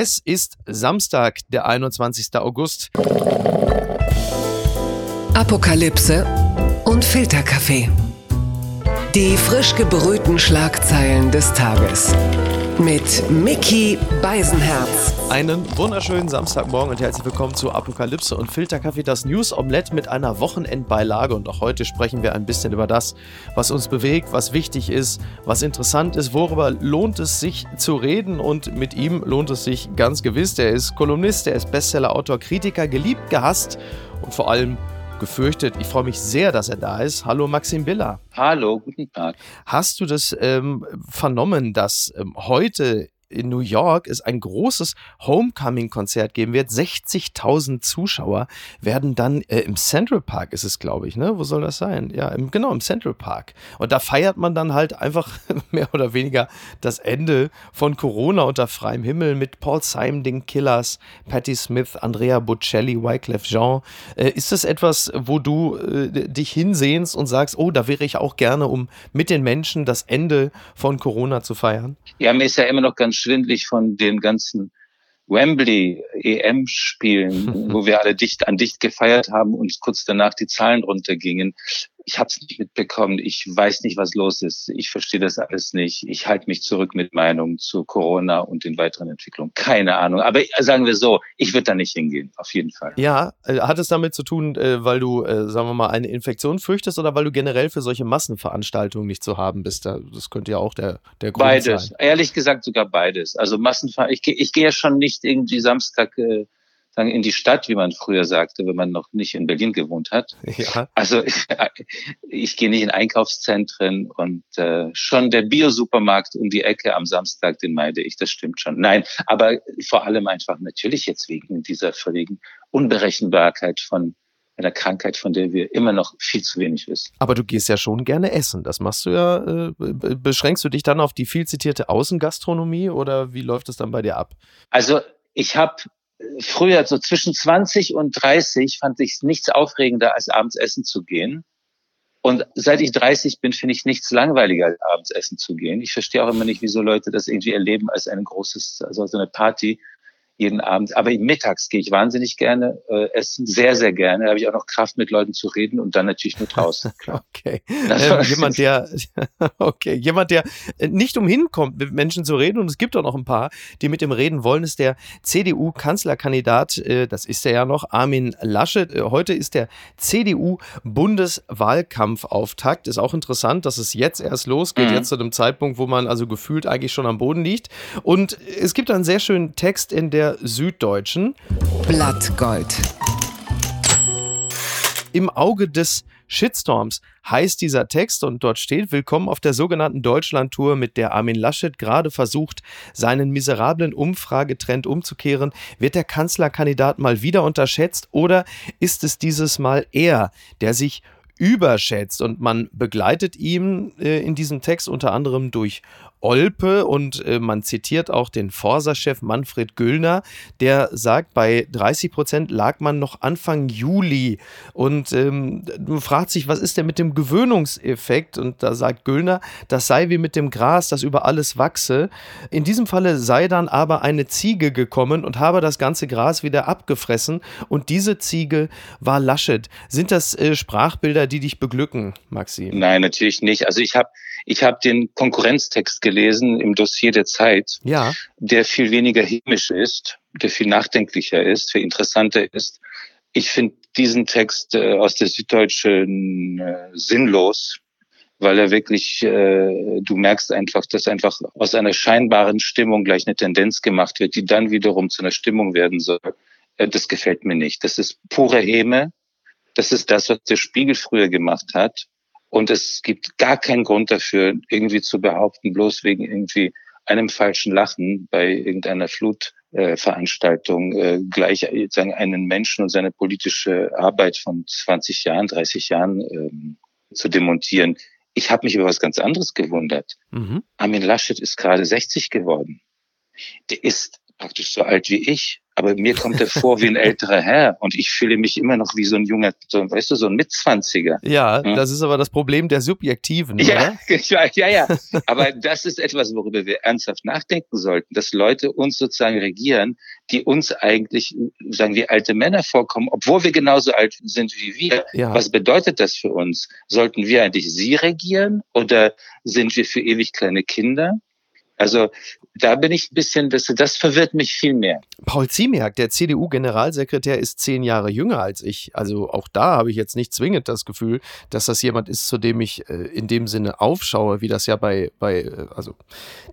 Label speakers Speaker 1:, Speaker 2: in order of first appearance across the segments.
Speaker 1: Es ist Samstag, der 21. August.
Speaker 2: Apokalypse und Filterkaffee. Die frisch gebrühten Schlagzeilen des Tages. Mit Mickey Beisenherz.
Speaker 1: Einen wunderschönen Samstagmorgen und herzlich willkommen zu Apokalypse und Filterkaffee, das News Omelette mit einer Wochenendbeilage. Und auch heute sprechen wir ein bisschen über das, was uns bewegt, was wichtig ist, was interessant ist, worüber lohnt es sich zu reden. Und mit ihm lohnt es sich ganz gewiss. Er ist Kolumnist, er ist Bestsellerautor, Kritiker, geliebt, gehasst und vor allem gefürchtet. Ich freue mich sehr, dass er da ist. Hallo Maxim Biller.
Speaker 3: Hallo, guten Tag.
Speaker 1: Hast du das ähm, vernommen, dass ähm, heute in New York es ein großes Homecoming-Konzert geben wird. 60.000 Zuschauer werden dann äh, im Central Park, ist es, glaube ich, ne? Wo soll das sein? Ja, im, genau, im Central Park. Und da feiert man dann halt einfach mehr oder weniger das Ende von Corona unter freiem Himmel mit Paul Simon, den Killers, Patti Smith, Andrea Bocelli, Wyclef Jean. Äh, ist das etwas, wo du äh, dich hinsehnst und sagst, oh, da wäre ich auch gerne, um mit den Menschen das Ende von Corona zu feiern?
Speaker 3: Ja, mir ist ja immer noch ganz schwindlig von den ganzen Wembley EM-Spielen, wo wir alle dicht an dicht gefeiert haben und kurz danach die Zahlen runtergingen ich habe es nicht mitbekommen. Ich weiß nicht, was los ist. Ich verstehe das alles nicht. Ich halte mich zurück mit Meinungen zu Corona und den weiteren Entwicklungen. Keine Ahnung. Aber sagen wir so, ich würde da nicht hingehen, auf jeden Fall.
Speaker 1: Ja, äh, hat es damit zu tun, äh, weil du, äh, sagen wir mal, eine Infektion fürchtest oder weil du generell für solche Massenveranstaltungen nicht zu haben bist? Das könnte ja auch der, der Grund
Speaker 3: beides.
Speaker 1: sein.
Speaker 3: Beides. Ehrlich gesagt sogar beides. Also Massenveranstaltungen. Ich, ich gehe ja schon nicht irgendwie Samstag sagen, in die Stadt, wie man früher sagte, wenn man noch nicht in Berlin gewohnt hat. Ja. Also ich, ich gehe nicht in Einkaufszentren und äh, schon der Biosupermarkt um die Ecke am Samstag, den meide ich, das stimmt schon. Nein, aber vor allem einfach natürlich jetzt wegen dieser völligen Unberechenbarkeit von einer Krankheit, von der wir immer noch viel zu wenig wissen.
Speaker 1: Aber du gehst ja schon gerne essen. Das machst du ja. Äh, beschränkst du dich dann auf die viel zitierte Außengastronomie oder wie läuft es dann bei dir ab?
Speaker 3: Also ich habe früher so zwischen 20 und 30 fand ich nichts aufregender, als abends essen zu gehen. Und seit ich 30 bin, finde ich nichts langweiliger, als abends essen zu gehen. Ich verstehe auch immer nicht, wieso Leute das irgendwie erleben als ein großes, also so eine Party jeden Abend. Aber mittags gehe ich wahnsinnig gerne äh, essen, sehr, sehr gerne. Da habe ich auch noch Kraft, mit Leuten zu reden und dann natürlich nur draußen.
Speaker 1: okay. Ähm, jemand, der, okay, jemand, der nicht umhin kommt, mit Menschen zu reden, und es gibt auch noch ein paar, die mit dem reden wollen, ist der CDU-Kanzlerkandidat, äh, das ist er ja noch, Armin Laschet. Äh, heute ist der CDU-Bundeswahlkampfauftakt. Ist auch interessant, dass es jetzt erst losgeht, mhm. jetzt zu dem Zeitpunkt, wo man also gefühlt eigentlich schon am Boden liegt. Und es gibt einen sehr schönen Text in der Süddeutschen.
Speaker 2: Blattgold.
Speaker 1: Im Auge des Shitstorms heißt dieser Text und dort steht, willkommen auf der sogenannten Deutschlandtour, mit der Armin Laschet gerade versucht, seinen miserablen Umfragetrend umzukehren. Wird der Kanzlerkandidat mal wieder unterschätzt oder ist es dieses Mal er, der sich überschätzt und man begleitet ihn äh, in diesem Text unter anderem durch Olpe und äh, man zitiert auch den Forsa-Chef Manfred Güllner, der sagt, bei 30 Prozent lag man noch Anfang Juli und ähm, man fragt sich, was ist denn mit dem Gewöhnungseffekt? Und da sagt Güllner, das sei wie mit dem Gras, das über alles wachse. In diesem Falle sei dann aber eine Ziege gekommen und habe das ganze Gras wieder abgefressen und diese Ziege war Laschet. Sind das äh, Sprachbilder, die dich beglücken, Maxim?
Speaker 3: Nein, natürlich nicht. Also ich habe ich hab den Konkurrenztext gelesen im Dossier der Zeit, ja. der viel weniger hämisch ist, der viel nachdenklicher ist, viel interessanter ist. Ich finde diesen Text äh, aus der Süddeutschen äh, sinnlos, weil er wirklich, äh, du merkst einfach, dass einfach aus einer scheinbaren Stimmung gleich eine Tendenz gemacht wird, die dann wiederum zu einer Stimmung werden soll. Äh, das gefällt mir nicht. Das ist pure Häme. Das ist das, was der Spiegel früher gemacht hat. Und es gibt gar keinen Grund dafür, irgendwie zu behaupten, bloß wegen irgendwie einem falschen Lachen bei irgendeiner Flutveranstaltung äh, gleich äh, sagen, einen Menschen und seine politische Arbeit von 20 Jahren, 30 Jahren ähm, zu demontieren. Ich habe mich über was ganz anderes gewundert. Mhm. Armin Laschet ist gerade 60 geworden. Der ist praktisch so alt wie ich. Aber mir kommt er vor wie ein älterer Herr und ich fühle mich immer noch wie so ein junger, so, weißt du, so ein Mitzwanziger.
Speaker 1: Ja, hm? das ist aber das Problem der Subjektiven,
Speaker 3: ja, oder? Ja, ja, aber das ist etwas, worüber wir ernsthaft nachdenken sollten, dass Leute uns sozusagen regieren, die uns eigentlich, sagen wir, alte Männer vorkommen, obwohl wir genauso alt sind wie wir. Ja. Was bedeutet das für uns? Sollten wir eigentlich sie regieren oder sind wir für ewig kleine Kinder? Also da bin ich ein bisschen, das, das verwirrt mich viel mehr.
Speaker 1: Paul Ziemiak, der CDU-Generalsekretär, ist zehn Jahre jünger als ich. Also auch da habe ich jetzt nicht zwingend das Gefühl, dass das jemand ist, zu dem ich äh, in dem Sinne aufschaue, wie das ja bei, bei äh, also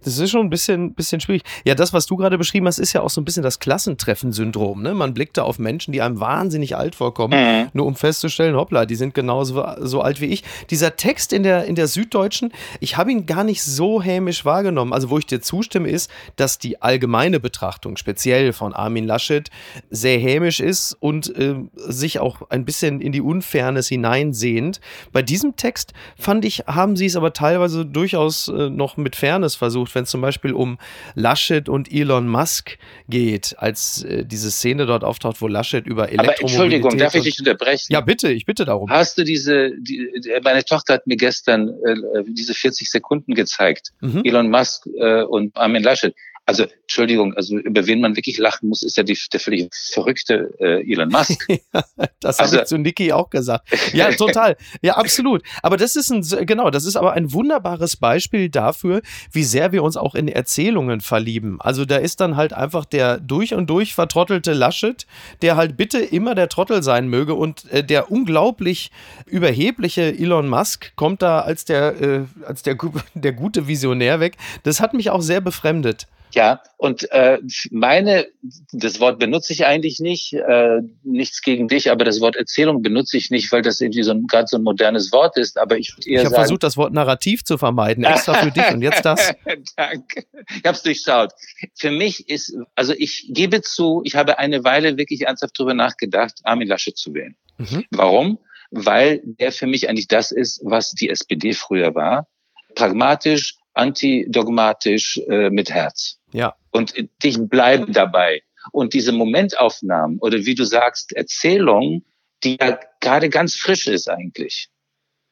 Speaker 1: das ist schon ein bisschen, bisschen schwierig. Ja, das, was du gerade beschrieben hast, ist ja auch so ein bisschen das Klassentreffen-Syndrom. Ne? Man blickt da auf Menschen, die einem wahnsinnig alt vorkommen, mhm. nur um festzustellen, hoppla, die sind genauso so alt wie ich. Dieser Text in der, in der Süddeutschen, ich habe ihn gar nicht so hämisch wahrgenommen. Also wo ich dir zustimme, ist, dass die allgemeine Betrachtung, speziell von Armin Laschet, sehr hämisch ist und äh, sich auch ein bisschen in die Unfairness hineinsehend. Bei diesem Text fand ich, haben sie es aber teilweise durchaus äh, noch mit Fairness versucht, wenn es zum Beispiel um Laschet und Elon Musk geht, als äh, diese Szene dort auftaucht, wo Laschet über Elektromobilität... Aber
Speaker 3: Entschuldigung, darf ich dich unterbrechen?
Speaker 1: Ja, bitte, ich bitte darum.
Speaker 3: Hast du diese, die, meine Tochter hat mir gestern äh, diese 40 Sekunden gezeigt. Mhm. Elon Musk äh, und Armin Laschet. Also, Entschuldigung, also über wen man wirklich lachen muss, ist ja die, der völlig verrückte äh, Elon Musk.
Speaker 1: das also, habe ich zu Niki auch gesagt. Ja, total. Ja, absolut. Aber das ist ein, genau, das ist aber ein wunderbares Beispiel dafür, wie sehr wir uns auch in Erzählungen verlieben. Also da ist dann halt einfach der durch und durch vertrottelte Laschet, der halt bitte immer der Trottel sein möge und äh, der unglaublich überhebliche Elon Musk kommt da als der, äh, als der, der gute Visionär weg. Das hat mich auch sehr befremdet.
Speaker 3: Ja, und äh, meine, das Wort benutze ich eigentlich nicht, äh, nichts gegen dich, aber das Wort Erzählung benutze ich nicht, weil das irgendwie so ein ganz so ein modernes Wort ist. Aber ich würde eher
Speaker 1: Ich habe versucht, das Wort Narrativ zu vermeiden, extra für dich und jetzt das.
Speaker 3: Danke. Ich habe es durchschaut. Für mich ist, also ich gebe zu, ich habe eine Weile wirklich ernsthaft darüber nachgedacht, Armin Laschet zu wählen. Mhm. Warum? Weil der für mich eigentlich das ist, was die SPD früher war. Pragmatisch, antidogmatisch, äh, mit Herz.
Speaker 1: Ja.
Speaker 3: Und dich bleiben dabei. Und diese Momentaufnahmen oder wie du sagst, Erzählung, die ja gerade ganz frisch ist eigentlich,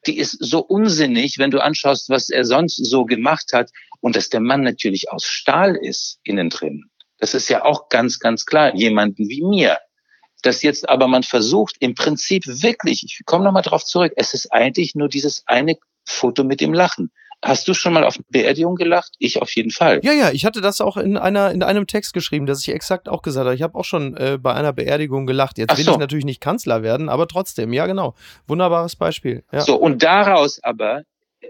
Speaker 3: die ist so unsinnig, wenn du anschaust, was er sonst so gemacht hat und dass der Mann natürlich aus Stahl ist innen drin. Das ist ja auch ganz, ganz klar, jemanden wie mir. Dass jetzt aber man versucht, im Prinzip wirklich, ich komme nochmal drauf zurück, es ist eigentlich nur dieses eine Foto mit dem Lachen. Hast du schon mal auf Beerdigung gelacht? Ich auf jeden Fall.
Speaker 1: Ja, ja, ich hatte das auch in einer in einem Text geschrieben, dass ich exakt auch gesagt habe. Ich habe auch schon äh, bei einer Beerdigung gelacht. Jetzt Ach will so. ich natürlich nicht Kanzler werden, aber trotzdem, ja genau. Wunderbares Beispiel. Ja.
Speaker 3: So, und daraus aber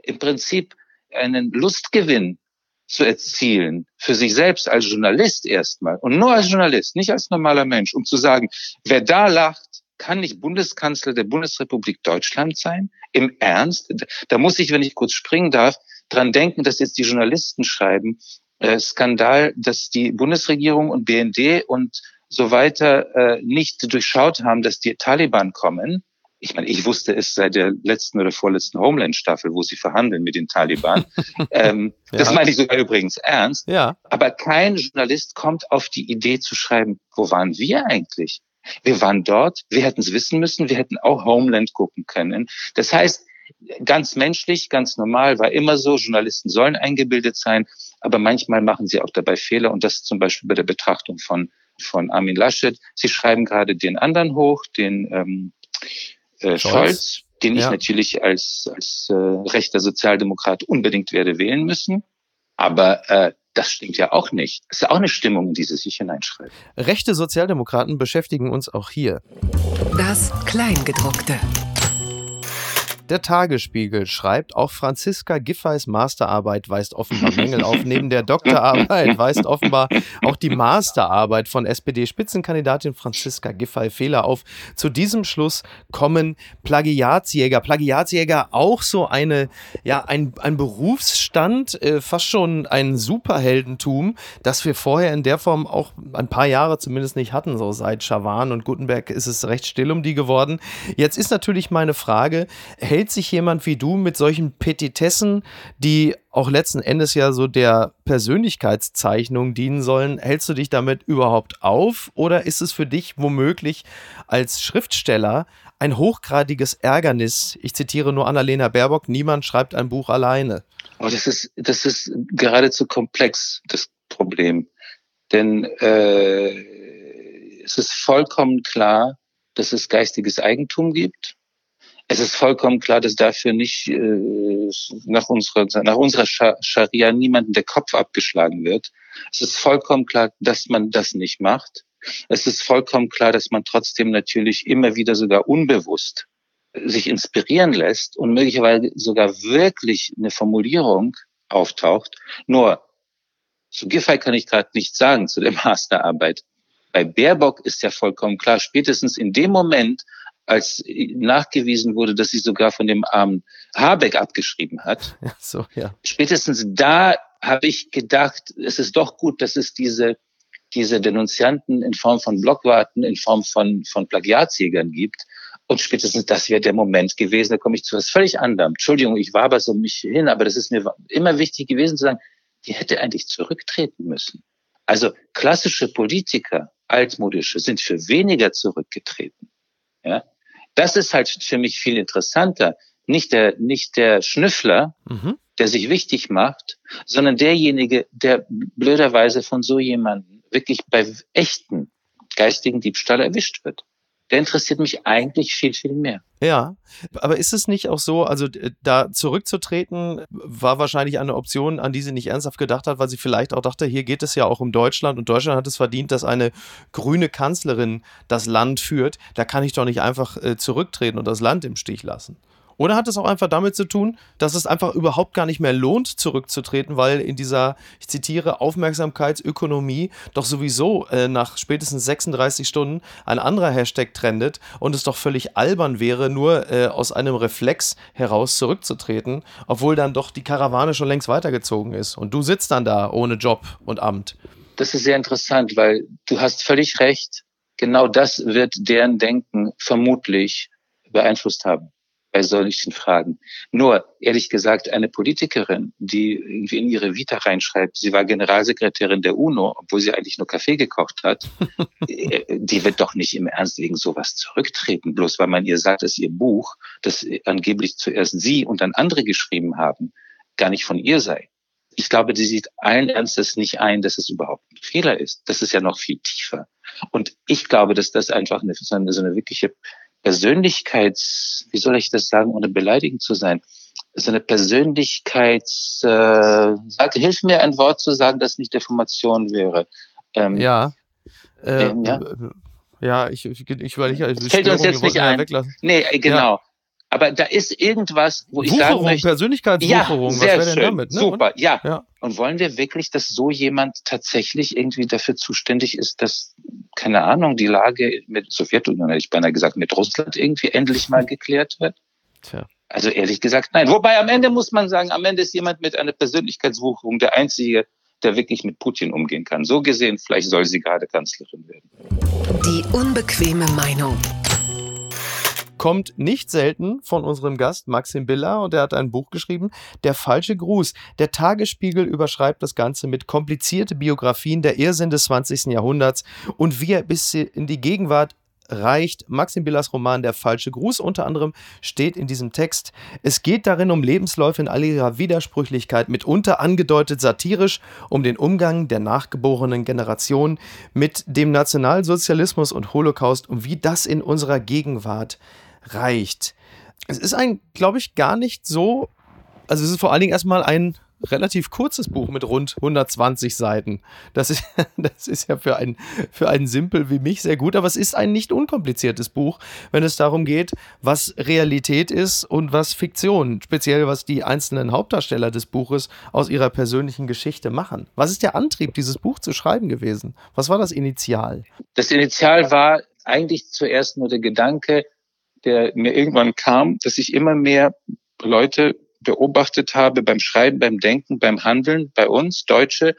Speaker 3: im Prinzip einen Lustgewinn zu erzielen, für sich selbst als Journalist erstmal und nur als Journalist, nicht als normaler Mensch, um zu sagen, wer da lacht, kann nicht Bundeskanzler der Bundesrepublik Deutschland sein? Im Ernst? Da muss ich, wenn ich kurz springen darf, dran denken, dass jetzt die Journalisten schreiben, äh, Skandal, dass die Bundesregierung und BND und so weiter äh, nicht durchschaut haben, dass die Taliban kommen. Ich meine, ich wusste es seit der letzten oder vorletzten Homeland-Staffel, wo sie verhandeln mit den Taliban. ähm, ja. Das meine ich sogar übrigens ernst.
Speaker 1: Ja.
Speaker 3: Aber kein Journalist kommt auf die Idee zu schreiben, wo waren wir eigentlich? Wir waren dort, wir hätten es wissen müssen, wir hätten auch Homeland gucken können. Das heißt, ganz menschlich, ganz normal, war immer so, Journalisten sollen eingebildet sein, aber manchmal machen sie auch dabei Fehler und das zum Beispiel bei der Betrachtung von, von Armin Laschet. Sie schreiben gerade den anderen hoch, den ähm, äh, Scholz. Scholz den ja. ich natürlich als, als äh, rechter Sozialdemokrat unbedingt werde wählen müssen. Aber äh, das stimmt ja auch nicht. Es ist ja auch eine Stimmung, in die sie sich hineinschreiben.
Speaker 1: Rechte Sozialdemokraten beschäftigen uns auch hier.
Speaker 2: Das Kleingedruckte.
Speaker 1: Der Tagesspiegel schreibt, auch Franziska Giffey's Masterarbeit weist offenbar Mängel auf. Neben der Doktorarbeit weist offenbar auch die Masterarbeit von SPD-Spitzenkandidatin Franziska Giffey Fehler auf. Zu diesem Schluss kommen Plagiatsjäger. Plagiatsjäger auch so eine, ja, ein, ein Berufsstand, äh, fast schon ein Superheldentum, das wir vorher in der Form auch ein paar Jahre zumindest nicht hatten. So seit Schawan und Gutenberg ist es recht still um die geworden. Jetzt ist natürlich meine Frage, hält stellt sich jemand wie du mit solchen Petitessen, die auch letzten Endes ja so der Persönlichkeitszeichnung dienen sollen, hältst du dich damit überhaupt auf oder ist es für dich womöglich als Schriftsteller ein hochgradiges Ärgernis? Ich zitiere nur Annalena Baerbock, niemand schreibt ein Buch alleine.
Speaker 3: Oh, das ist, das ist geradezu komplex, das Problem. Denn äh, es ist vollkommen klar, dass es geistiges Eigentum gibt es ist vollkommen klar, dass dafür nicht äh, nach unserer, nach unserer Scharia niemandem der Kopf abgeschlagen wird. Es ist vollkommen klar, dass man das nicht macht. Es ist vollkommen klar, dass man trotzdem natürlich immer wieder sogar unbewusst sich inspirieren lässt und möglicherweise sogar wirklich eine Formulierung auftaucht. Nur zu Giffey kann ich gerade nichts sagen zu der Masterarbeit. Bei Baerbock ist ja vollkommen klar, spätestens in dem Moment, als nachgewiesen wurde, dass sie sogar von dem armen Habeck abgeschrieben hat.
Speaker 1: Ja, so, ja.
Speaker 3: Spätestens da habe ich gedacht, es ist doch gut, dass es diese, diese Denunzianten in Form von Blockwarten, in Form von, von Plagiatsjägern gibt. Und spätestens das wäre der Moment gewesen, da komme ich zu was völlig anderem. Entschuldigung, ich war aber so mich hin, aber das ist mir immer wichtig gewesen zu sagen, die hätte eigentlich zurücktreten müssen. Also klassische Politiker, altmodische, sind für weniger zurückgetreten. Ja, das ist halt für mich viel interessanter. Nicht der, nicht der Schnüffler, mhm. der sich wichtig macht, sondern derjenige, der blöderweise von so jemandem wirklich bei echten geistigen Diebstahl erwischt wird der interessiert mich eigentlich viel, viel mehr.
Speaker 1: Ja, aber ist es nicht auch so, also da zurückzutreten war wahrscheinlich eine Option, an die sie nicht ernsthaft gedacht hat, weil sie vielleicht auch dachte, hier geht es ja auch um Deutschland und Deutschland hat es verdient, dass eine grüne Kanzlerin das Land führt. Da kann ich doch nicht einfach äh, zurücktreten und das Land im Stich lassen. Oder hat es auch einfach damit zu tun, dass es einfach überhaupt gar nicht mehr lohnt, zurückzutreten, weil in dieser, ich zitiere, Aufmerksamkeitsökonomie doch sowieso äh, nach spätestens 36 Stunden ein anderer Hashtag trendet und es doch völlig albern wäre, nur äh, aus einem Reflex heraus zurückzutreten, obwohl dann doch die Karawane schon längst weitergezogen ist und du sitzt dann da ohne Job und Amt.
Speaker 3: Das ist sehr interessant, weil du hast völlig recht. Genau das wird deren Denken vermutlich beeinflusst haben bei solchen Fragen. Nur, ehrlich gesagt, eine Politikerin, die irgendwie in ihre Vita reinschreibt, sie war Generalsekretärin der UNO, obwohl sie eigentlich nur Kaffee gekocht hat, äh, die wird doch nicht im Ernst wegen sowas zurücktreten, bloß weil man ihr sagt, dass ihr Buch, das angeblich zuerst sie und dann andere geschrieben haben, gar nicht von ihr sei. Ich glaube, sie sieht allen Ernstes nicht ein, dass es überhaupt ein Fehler ist. Das ist ja noch viel tiefer. Und ich glaube, dass das einfach eine, so eine wirkliche Persönlichkeits, wie soll ich das sagen, ohne beleidigend zu sein, so eine Persönlichkeits, äh, sag, hilf mir ein Wort zu sagen, das nicht Deformation wäre.
Speaker 1: Ähm, ja. Äh, ähm, ja. Ja, ich, ich, ich weil ich,
Speaker 3: ich fällt uns jetzt nicht ein. Weglassen. Nee, genau. Ja. Aber da ist irgendwas, wo ich Wucherung, sagen möchte.
Speaker 1: Persönlichkeitswucherung,
Speaker 3: ja, sehr was wäre denn damit? Ne? Super, ja. ja. Und wollen wir wirklich, dass so jemand tatsächlich irgendwie dafür zuständig ist, dass, keine Ahnung, die Lage mit Sowjetunion, hätte ich beinahe gesagt, mit Russland irgendwie endlich mal geklärt wird? Tja. Also ehrlich gesagt, nein. Wobei am Ende muss man sagen, am Ende ist jemand mit einer Persönlichkeitswucherung der einzige, der wirklich mit Putin umgehen kann. So gesehen, vielleicht soll sie gerade Kanzlerin werden.
Speaker 2: Die unbequeme Meinung
Speaker 1: kommt nicht selten von unserem Gast Maxim Biller und er hat ein Buch geschrieben, Der falsche Gruß. Der Tagesspiegel überschreibt das Ganze mit komplizierte Biografien der Irrsinn des 20. Jahrhunderts und wie er bis in die Gegenwart reicht. Maxim Billers Roman Der falsche Gruß unter anderem steht in diesem Text. Es geht darin um Lebensläufe in all ihrer Widersprüchlichkeit, mitunter angedeutet satirisch, um den Umgang der nachgeborenen Generation mit dem Nationalsozialismus und Holocaust und wie das in unserer Gegenwart reicht. Es ist ein, glaube ich, gar nicht so. Also, es ist vor allen Dingen erstmal ein relativ kurzes Buch mit rund 120 Seiten. Das ist, das ist ja für einen, für einen Simpel wie mich sehr gut, aber es ist ein nicht unkompliziertes Buch, wenn es darum geht, was Realität ist und was Fiktion, speziell was die einzelnen Hauptdarsteller des Buches aus ihrer persönlichen Geschichte machen. Was ist der Antrieb, dieses Buch zu schreiben gewesen? Was war das Initial?
Speaker 3: Das Initial war eigentlich zuerst nur der Gedanke, der mir irgendwann kam, dass ich immer mehr Leute beobachtet habe beim Schreiben, beim Denken, beim Handeln bei uns, Deutsche,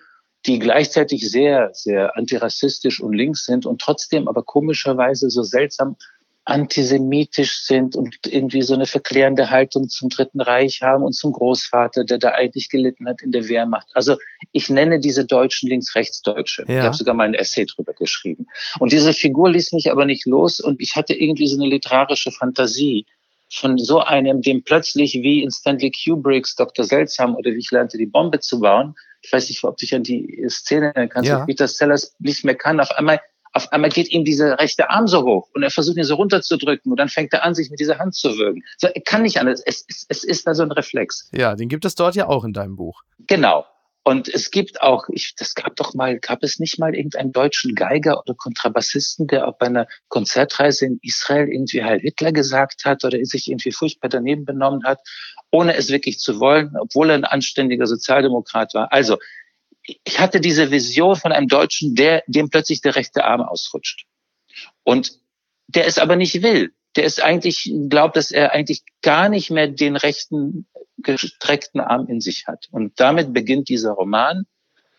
Speaker 3: die gleichzeitig sehr, sehr antirassistisch und links sind und trotzdem aber komischerweise so seltsam antisemitisch sind und irgendwie so eine verklärende Haltung zum Dritten Reich haben und zum Großvater, der da eigentlich gelitten hat in der Wehrmacht. Also ich nenne diese Deutschen links-rechts-Deutsche. Ja. Ich habe sogar mal ein Essay drüber geschrieben. Und diese Figur ließ mich aber nicht los und ich hatte irgendwie so eine literarische Fantasie von so einem, dem plötzlich wie in Stanley Kubricks Dr. Seltsam oder wie ich lernte, die Bombe zu bauen. Ich weiß nicht, ob du dich an die Szene erinnern kannst, ja. Peter Sellers nicht mehr kann. Auf einmal auf einmal geht ihm dieser rechte Arm so hoch und er versucht ihn so runterzudrücken und dann fängt er an, sich mit dieser Hand zu würgen. So, er kann nicht anders. Es, es, es ist da so ein Reflex.
Speaker 1: Ja, den gibt es dort ja auch in deinem Buch.
Speaker 3: Genau. Und es gibt auch, ich, das gab doch mal, gab es nicht mal irgendeinen deutschen Geiger oder Kontrabassisten, der bei einer Konzertreise in Israel irgendwie Heil Hitler gesagt hat oder sich irgendwie furchtbar daneben benommen hat, ohne es wirklich zu wollen, obwohl er ein anständiger Sozialdemokrat war. Also, ich hatte diese Vision von einem Deutschen, der, dem plötzlich der rechte Arm ausrutscht. Und der es aber nicht will. Der ist eigentlich, glaubt, dass er eigentlich gar nicht mehr den rechten gestreckten Arm in sich hat. Und damit beginnt dieser Roman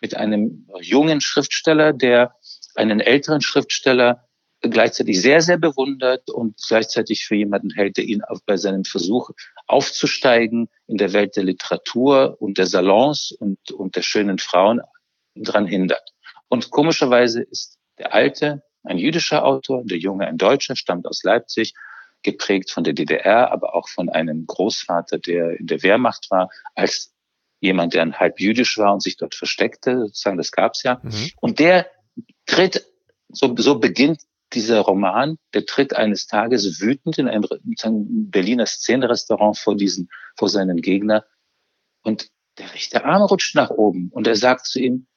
Speaker 3: mit einem jungen Schriftsteller, der einen älteren Schriftsteller gleichzeitig sehr, sehr bewundert und gleichzeitig für jemanden hält, der ihn auch bei seinem Versuch aufzusteigen in der Welt der Literatur und der Salons und, und der schönen Frauen dran hindert. Und komischerweise ist der Alte ein jüdischer Autor, der Junge ein Deutscher, stammt aus Leipzig, geprägt von der DDR, aber auch von einem Großvater, der in der Wehrmacht war, als jemand, der halb jüdisch war und sich dort versteckte, sozusagen, das gab's ja. Mhm. Und der tritt, so, so beginnt dieser Roman, der tritt eines Tages wütend in ein Berliner Szenenrestaurant vor diesen, vor seinen Gegner und der rechte Arm rutscht nach oben und er sagt zu ihm,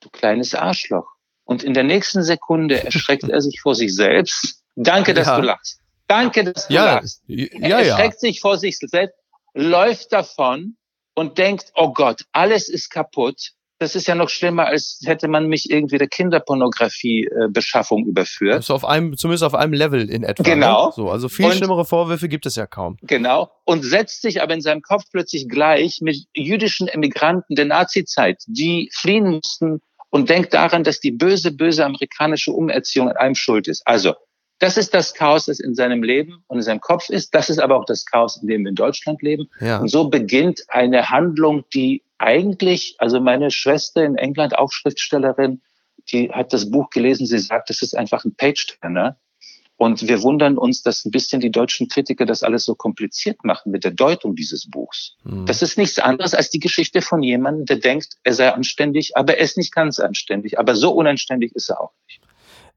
Speaker 3: du kleines Arschloch. Und in der nächsten Sekunde erschreckt er sich vor sich selbst. Danke, dass ja. du lachst. Danke, dass du ja. lachst. Er ja, erschreckt sich vor sich selbst, läuft davon und denkt, oh Gott, alles ist kaputt das ist ja noch schlimmer, als hätte man mich irgendwie der Kinderpornografie-Beschaffung äh, überführt.
Speaker 1: Also auf einem, zumindest auf einem Level in etwa. Ne?
Speaker 3: Genau.
Speaker 1: Ne? So, also viel und, schlimmere Vorwürfe gibt es ja kaum.
Speaker 3: Genau. Und setzt sich aber in seinem Kopf plötzlich gleich mit jüdischen Emigranten der Nazizeit, die fliehen mussten und denkt daran, dass die böse, böse amerikanische Umerziehung an einem schuld ist. Also, das ist das Chaos, das in seinem Leben und in seinem Kopf ist. Das ist aber auch das Chaos, in dem wir in Deutschland leben. Ja. Und so beginnt eine Handlung, die eigentlich, also meine Schwester in England, auch Schriftstellerin, die hat das Buch gelesen, sie sagt, das ist einfach ein Page-Turner. Und wir wundern uns, dass ein bisschen die deutschen Kritiker das alles so kompliziert machen mit der Deutung dieses Buchs. Mhm. Das ist nichts anderes als die Geschichte von jemandem, der denkt, er sei anständig, aber er ist nicht ganz anständig. Aber so unanständig ist er auch nicht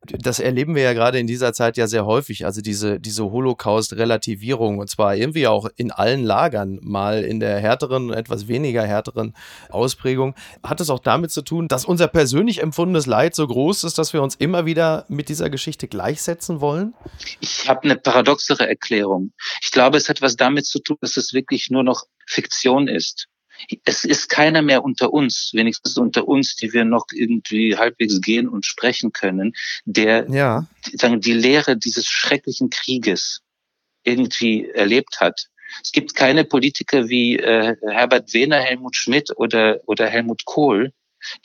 Speaker 1: das erleben wir ja gerade in dieser Zeit ja sehr häufig, also diese, diese Holocaust-Relativierung und zwar irgendwie auch in allen Lagern, mal in der härteren, etwas weniger härteren Ausprägung. Hat es auch damit zu tun, dass unser persönlich empfundenes Leid so groß ist, dass wir uns immer wieder mit dieser Geschichte gleichsetzen wollen?
Speaker 3: Ich habe eine paradoxere Erklärung. Ich glaube, es hat was damit zu tun, dass es wirklich nur noch Fiktion ist es ist keiner mehr unter uns, wenigstens unter uns, die wir noch irgendwie halbwegs gehen und sprechen können, der ja. sagen, die Lehre dieses schrecklichen Krieges irgendwie erlebt hat. Es gibt keine Politiker wie äh, Herbert Wehner, Helmut Schmidt oder, oder Helmut Kohl,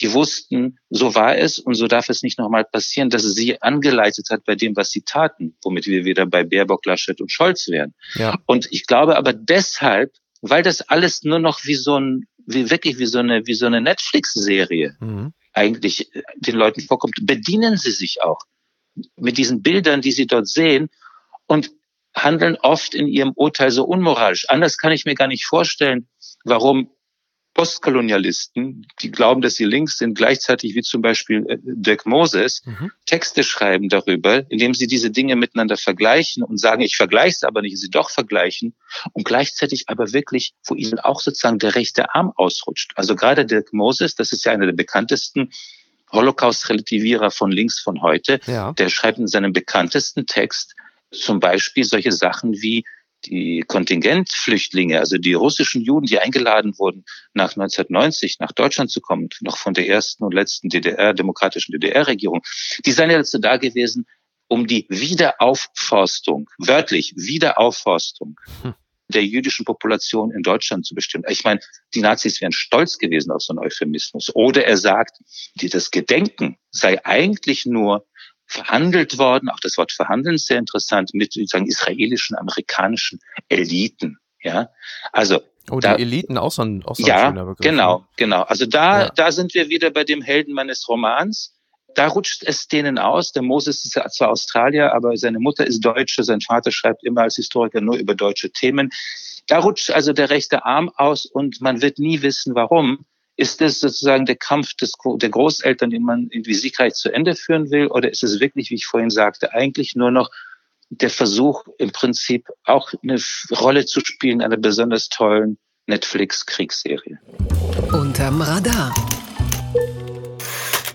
Speaker 3: die wussten, so war es und so darf es nicht nochmal passieren, dass es sie angeleitet hat bei dem, was sie taten, womit wir wieder bei Baerbock, Laschet und Scholz wären. Ja. Und ich glaube aber deshalb weil das alles nur noch wie so ein, wie wirklich wie so eine, wie so eine Netflix-Serie mhm. eigentlich äh, den Leuten vorkommt, bedienen sie sich auch mit diesen Bildern, die sie dort sehen und handeln oft in ihrem Urteil so unmoralisch. Anders kann ich mir gar nicht vorstellen, warum Postkolonialisten, die glauben, dass sie links sind, gleichzeitig wie zum Beispiel äh, Dirk Moses, mhm. Texte schreiben darüber, indem sie diese Dinge miteinander vergleichen und sagen, ich vergleiche es aber nicht, sie doch vergleichen und gleichzeitig aber wirklich, wo ihnen auch sozusagen der rechte Arm ausrutscht. Also gerade Dirk Moses, das ist ja einer der bekanntesten Holocaust-Relativierer von links von heute, ja. der schreibt in seinem bekanntesten Text zum Beispiel solche Sachen wie die Kontingentflüchtlinge, also die russischen Juden, die eingeladen wurden, nach 1990 nach Deutschland zu kommen, noch von der ersten und letzten DDR, demokratischen DDR-Regierung, die seien ja dazu da gewesen, um die Wiederaufforstung, wörtlich Wiederaufforstung hm. der jüdischen Population in Deutschland zu bestimmen. Ich meine, die Nazis wären stolz gewesen auf so einen Euphemismus. Oder er sagt, das Gedenken sei eigentlich nur verhandelt worden, auch das Wort verhandeln ist sehr interessant, mit sozusagen israelischen, amerikanischen Eliten. Ja, also
Speaker 1: Oh, die da, Eliten auch so ein, auch so
Speaker 3: ja, ein schöner Begriff. Genau, ne? genau. Also da, ja. da sind wir wieder bei dem Helden meines Romans. Da rutscht es denen aus. Der Moses ist zwar Australier, aber seine Mutter ist Deutsche. Sein Vater schreibt immer als Historiker nur über deutsche Themen. Da rutscht also der rechte Arm aus und man wird nie wissen, warum. Ist es sozusagen der Kampf des, der Großeltern, den man irgendwie siegreich zu Ende führen will? Oder ist es wirklich, wie ich vorhin sagte, eigentlich nur noch der Versuch, im Prinzip auch eine Rolle zu spielen einer besonders tollen Netflix-Kriegsserie?
Speaker 2: Unterm Radar.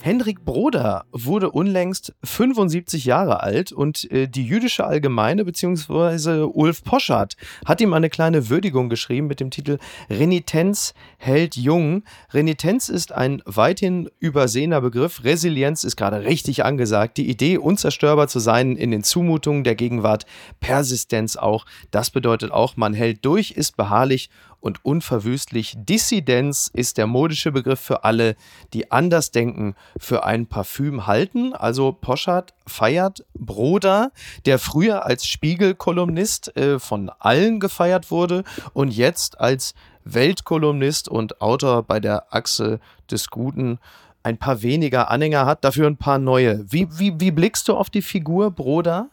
Speaker 1: Hendrik Broder wurde unlängst 75 Jahre alt und äh, die jüdische Allgemeine bzw. Ulf Poschardt hat ihm eine kleine Würdigung geschrieben mit dem Titel Renitenz hält jung. Renitenz ist ein weithin übersehener Begriff. Resilienz ist gerade richtig angesagt. Die Idee, unzerstörbar zu sein in den Zumutungen der Gegenwart. Persistenz auch. Das bedeutet auch, man hält durch, ist beharrlich und unverwüstlich. Dissidenz ist der modische Begriff für alle, die anders denken, für ein Parfüm halten. Also Poschardt feiert Broder, der früher als Spiegelkolumnist äh, von allen gefeiert wurde und jetzt als Weltkolumnist und Autor bei der Achse des Guten ein paar weniger Anhänger hat, dafür ein paar neue. Wie, wie, wie blickst du auf die Figur Broder?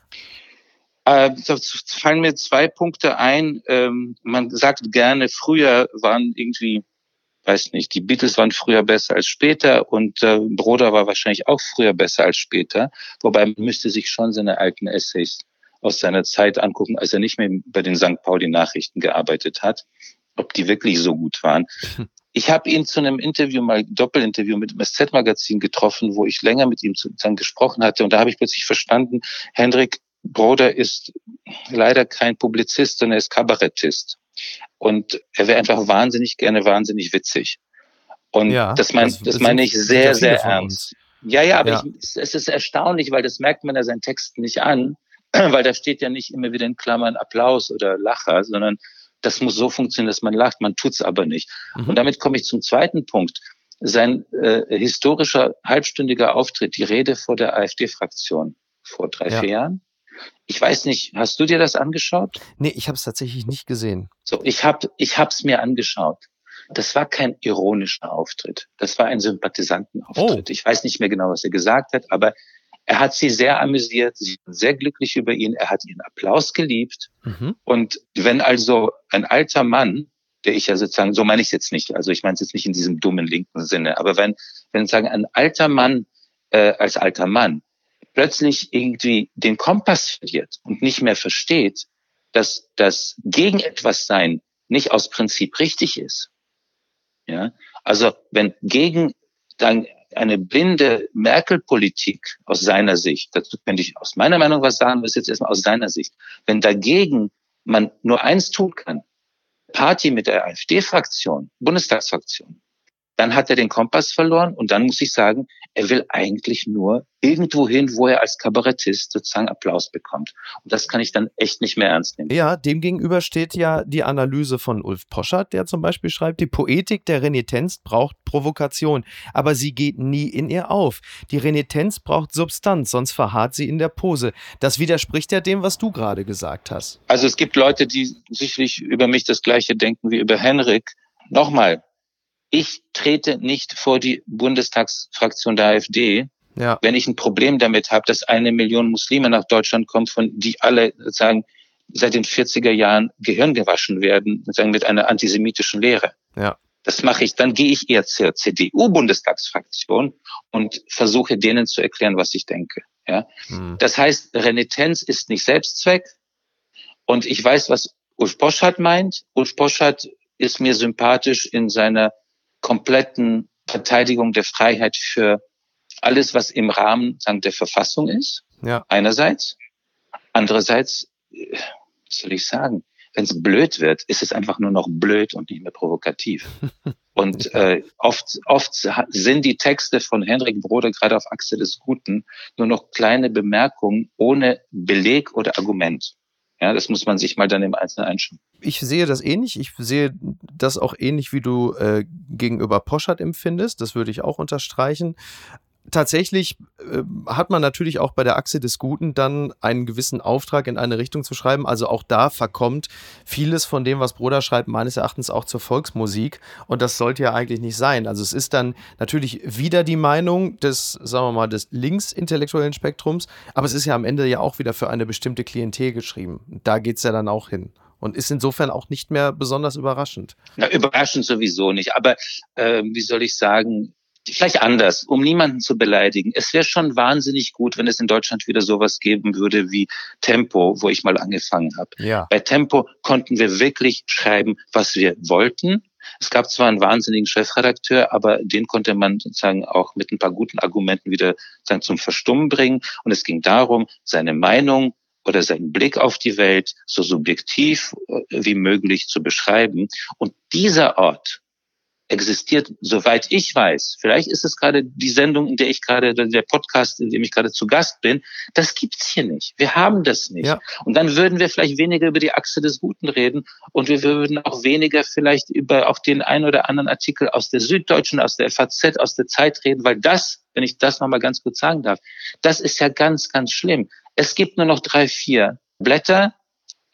Speaker 3: Äh, da fallen mir zwei Punkte ein. Ähm, man sagt gerne, früher waren irgendwie, weiß nicht, die Beatles waren früher besser als später und äh, Broder war wahrscheinlich auch früher besser als später. Wobei man müsste sich schon seine alten Essays aus seiner Zeit angucken, als er nicht mehr bei den St. Pauli-Nachrichten gearbeitet hat, ob die wirklich so gut waren. Ich habe ihn zu einem Interview, mal Doppelinterview mit dem SZ-Magazin getroffen, wo ich länger mit ihm sozusagen gesprochen hatte. Und da habe ich plötzlich verstanden, Hendrik, Broder ist leider kein Publizist, sondern er ist Kabarettist. Und er wäre einfach wahnsinnig gerne wahnsinnig witzig. Und ja, das, mein, das, das meine ich sehr, sehr ernst. Ja, ja, aber ja. Ich, es ist erstaunlich, weil das merkt man ja seinen Texten nicht an, weil da steht ja nicht immer wieder in Klammern Applaus oder Lacher, sondern das muss so funktionieren, dass man lacht, man tut's aber nicht. Mhm. Und damit komme ich zum zweiten Punkt. Sein äh, historischer halbstündiger Auftritt, die Rede vor der AfD-Fraktion vor drei, ja. vier Jahren, ich weiß nicht, hast du dir das angeschaut?
Speaker 1: Nee, ich habe es tatsächlich nicht gesehen.
Speaker 3: So, ich habe ich hab's mir angeschaut. Das war kein ironischer Auftritt. Das war ein Sympathisantenauftritt. Oh. Ich weiß nicht mehr genau, was er gesagt hat, aber er hat sie sehr amüsiert, sie waren sehr glücklich über ihn, er hat ihren Applaus geliebt. Mhm. Und wenn also ein alter Mann, der ich ja sozusagen, so meine ich es jetzt nicht, also ich meine es jetzt nicht in diesem dummen linken Sinne, aber wenn, wenn sagen ein alter Mann äh, als alter Mann plötzlich irgendwie den Kompass verliert und nicht mehr versteht, dass das gegen etwas sein nicht aus Prinzip richtig ist. Ja, also wenn gegen dann eine blinde Merkel-Politik aus seiner Sicht, dazu könnte ich aus meiner Meinung was sagen, ist jetzt erstmal aus seiner Sicht, wenn dagegen man nur eins tun kann, Party mit der AfD-Fraktion, Bundestagsfraktion, dann hat er den Kompass verloren und dann muss ich sagen, er will eigentlich nur irgendwo hin, wo er als Kabarettist sozusagen Applaus bekommt. Und das kann ich dann echt nicht mehr ernst nehmen.
Speaker 1: Ja, demgegenüber steht ja die Analyse von Ulf Poschert, der zum Beispiel schreibt, die Poetik der Renitenz braucht Provokation, aber sie geht nie in ihr auf. Die Renitenz braucht Substanz, sonst verharrt sie in der Pose. Das widerspricht ja dem, was du gerade gesagt hast.
Speaker 3: Also es gibt Leute, die sicherlich über mich das gleiche denken wie über Henrik. Nochmal, ich trete nicht vor die Bundestagsfraktion der AfD, ja. wenn ich ein Problem damit habe, dass eine Million Muslime nach Deutschland kommt, von die alle sozusagen seit den 40er Jahren Gehirn gewaschen werden, sozusagen mit einer antisemitischen Lehre. Ja. Das mache ich, dann gehe ich eher zur CDU-Bundestagsfraktion und versuche denen zu erklären, was ich denke. Ja? Hm. Das heißt, Renitenz ist nicht Selbstzweck. Und ich weiß, was Ulf Poschardt meint. Ulf Poschardt ist mir sympathisch in seiner kompletten Verteidigung der Freiheit für alles, was im Rahmen sagen, der Verfassung ist. Ja. Einerseits. Andererseits, äh, was soll ich sagen? Wenn es blöd wird, ist es einfach nur noch blöd und nicht mehr provokativ. Und äh, oft, oft sind die Texte von Henrik Brode gerade auf Achse des Guten nur noch kleine Bemerkungen ohne Beleg oder Argument. Ja, das muss man sich mal dann im Einzelnen einschauen.
Speaker 1: Ich sehe das ähnlich. Ich sehe das auch ähnlich, wie du äh, gegenüber Poschert empfindest. Das würde ich auch unterstreichen. Tatsächlich äh, hat man natürlich auch bei der Achse des Guten dann einen gewissen Auftrag in eine Richtung zu schreiben. Also auch da verkommt vieles von dem, was Broder schreibt, meines Erachtens auch zur Volksmusik. Und das sollte ja eigentlich nicht sein. Also es ist dann natürlich wieder die Meinung des, sagen wir mal, des linksintellektuellen Spektrums, aber es ist ja am Ende ja auch wieder für eine bestimmte Klientel geschrieben. Da geht es ja dann auch hin und ist insofern auch nicht mehr besonders überraschend.
Speaker 3: Na, überraschend sowieso nicht. Aber äh, wie soll ich sagen, vielleicht anders, um niemanden zu beleidigen. Es wäre schon wahnsinnig gut, wenn es in Deutschland wieder sowas geben würde wie Tempo, wo ich mal angefangen habe. Ja. Bei Tempo konnten wir wirklich schreiben, was wir wollten. Es gab zwar einen wahnsinnigen Chefredakteur, aber den konnte man sozusagen auch mit ein paar guten Argumenten wieder sozusagen zum Verstummen bringen. Und es ging darum, seine Meinung oder seinen Blick auf die Welt so subjektiv äh, wie möglich zu beschreiben. Und dieser Ort, existiert, soweit ich weiß. Vielleicht ist es gerade die Sendung, in der ich gerade, der Podcast, in dem ich gerade zu Gast bin. Das gibt's hier nicht. Wir haben das nicht. Ja. Und dann würden wir vielleicht weniger über die Achse des Guten reden und wir würden auch weniger vielleicht über auch den ein oder anderen Artikel aus der Süddeutschen, aus der FAZ, aus der Zeit reden, weil das, wenn ich das nochmal ganz kurz sagen darf, das ist ja ganz, ganz schlimm. Es gibt nur noch drei, vier Blätter,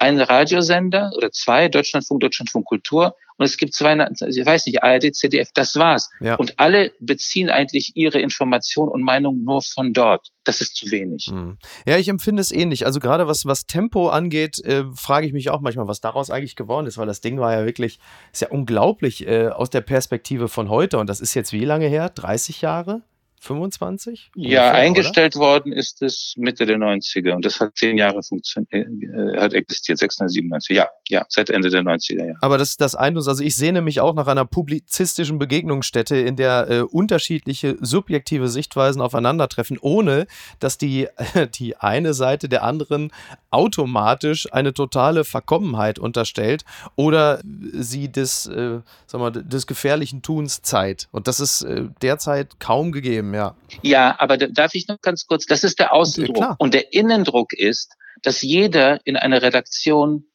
Speaker 3: einen Radiosender oder zwei, Deutschlandfunk, Deutschlandfunk Kultur und es gibt zwei, ich weiß nicht, ARD, ZDF, das war's. Ja. Und alle beziehen eigentlich ihre Informationen und Meinungen nur von dort. Das ist zu wenig. Hm.
Speaker 1: Ja, ich empfinde es ähnlich. Also gerade was, was Tempo angeht, äh, frage ich mich auch manchmal, was daraus eigentlich geworden ist, weil das Ding war ja wirklich, ist ja unglaublich äh, aus der Perspektive von heute. Und das ist jetzt wie lange her? 30 Jahre? 25?
Speaker 3: Ja, ungefähr, eingestellt oder? worden ist es Mitte der 90er und das hat zehn Jahre funktioniert, äh, hat existiert, 697, ja, ja, seit Ende der 90er, ja.
Speaker 1: Aber das ist das Eindruck, also ich sehne mich auch nach einer publizistischen Begegnungsstätte, in der äh, unterschiedliche subjektive Sichtweisen aufeinandertreffen, ohne dass die, äh, die eine Seite der anderen automatisch eine totale Verkommenheit unterstellt oder sie des, äh, sag mal, des gefährlichen Tuns Zeit. Und das ist äh, derzeit kaum gegeben ja.
Speaker 3: Ja, aber darf ich noch ganz kurz, das ist der Außendruck. Ja, und der Innendruck ist, dass jeder in einer Redaktion,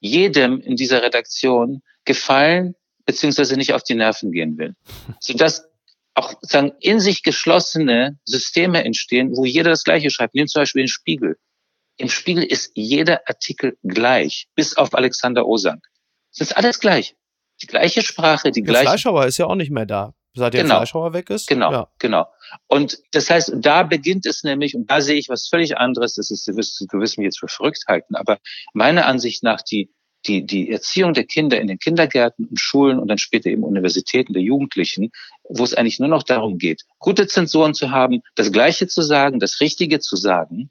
Speaker 3: jedem in dieser Redaktion gefallen beziehungsweise nicht auf die Nerven gehen will. Sodass auch sagen, in sich geschlossene Systeme entstehen, wo jeder das Gleiche schreibt. Nehmen zum Beispiel den Spiegel. Im Spiegel ist jeder Artikel gleich, bis auf Alexander Osank. Es ist alles gleich. Die gleiche Sprache, die
Speaker 1: der
Speaker 3: gleiche.
Speaker 1: Fleischhauer ist ja auch nicht mehr da seit der
Speaker 3: genau.
Speaker 1: Fleischhauer weg ist.
Speaker 3: Genau, ja. genau. Und das heißt, da beginnt es nämlich, und da sehe ich was völlig anderes, das ist, du wirst, du wirst mich jetzt für verrückt halten, aber meiner Ansicht nach die, die, die Erziehung der Kinder in den Kindergärten und Schulen und dann später eben Universitäten der Jugendlichen, wo es eigentlich nur noch darum geht, gute Zensoren zu haben, das Gleiche zu sagen, das Richtige zu sagen,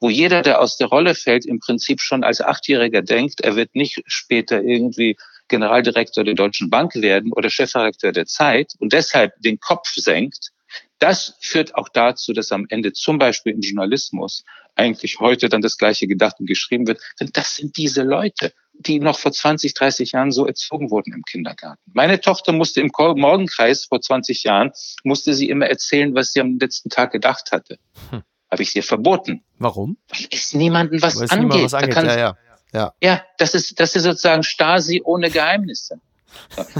Speaker 3: wo jeder, der aus der Rolle fällt, im Prinzip schon als Achtjähriger denkt, er wird nicht später irgendwie Generaldirektor der Deutschen Bank werden oder Chefredakteur der Zeit und deshalb den Kopf senkt, das führt auch dazu, dass am Ende zum Beispiel im Journalismus eigentlich heute dann das gleiche gedacht und geschrieben wird. Denn das sind diese Leute, die noch vor 20, 30 Jahren so erzogen wurden im Kindergarten. Meine Tochter musste im Morgenkreis vor 20 Jahren, musste sie immer erzählen, was sie am letzten Tag gedacht hatte. Hm. Habe ich ihr verboten.
Speaker 1: Warum?
Speaker 3: Weil es niemanden was Weil angeht. Niemand was angeht. Ja, ja. Ja. ja, das ist, das ist sozusagen Stasi ohne Geheimnisse.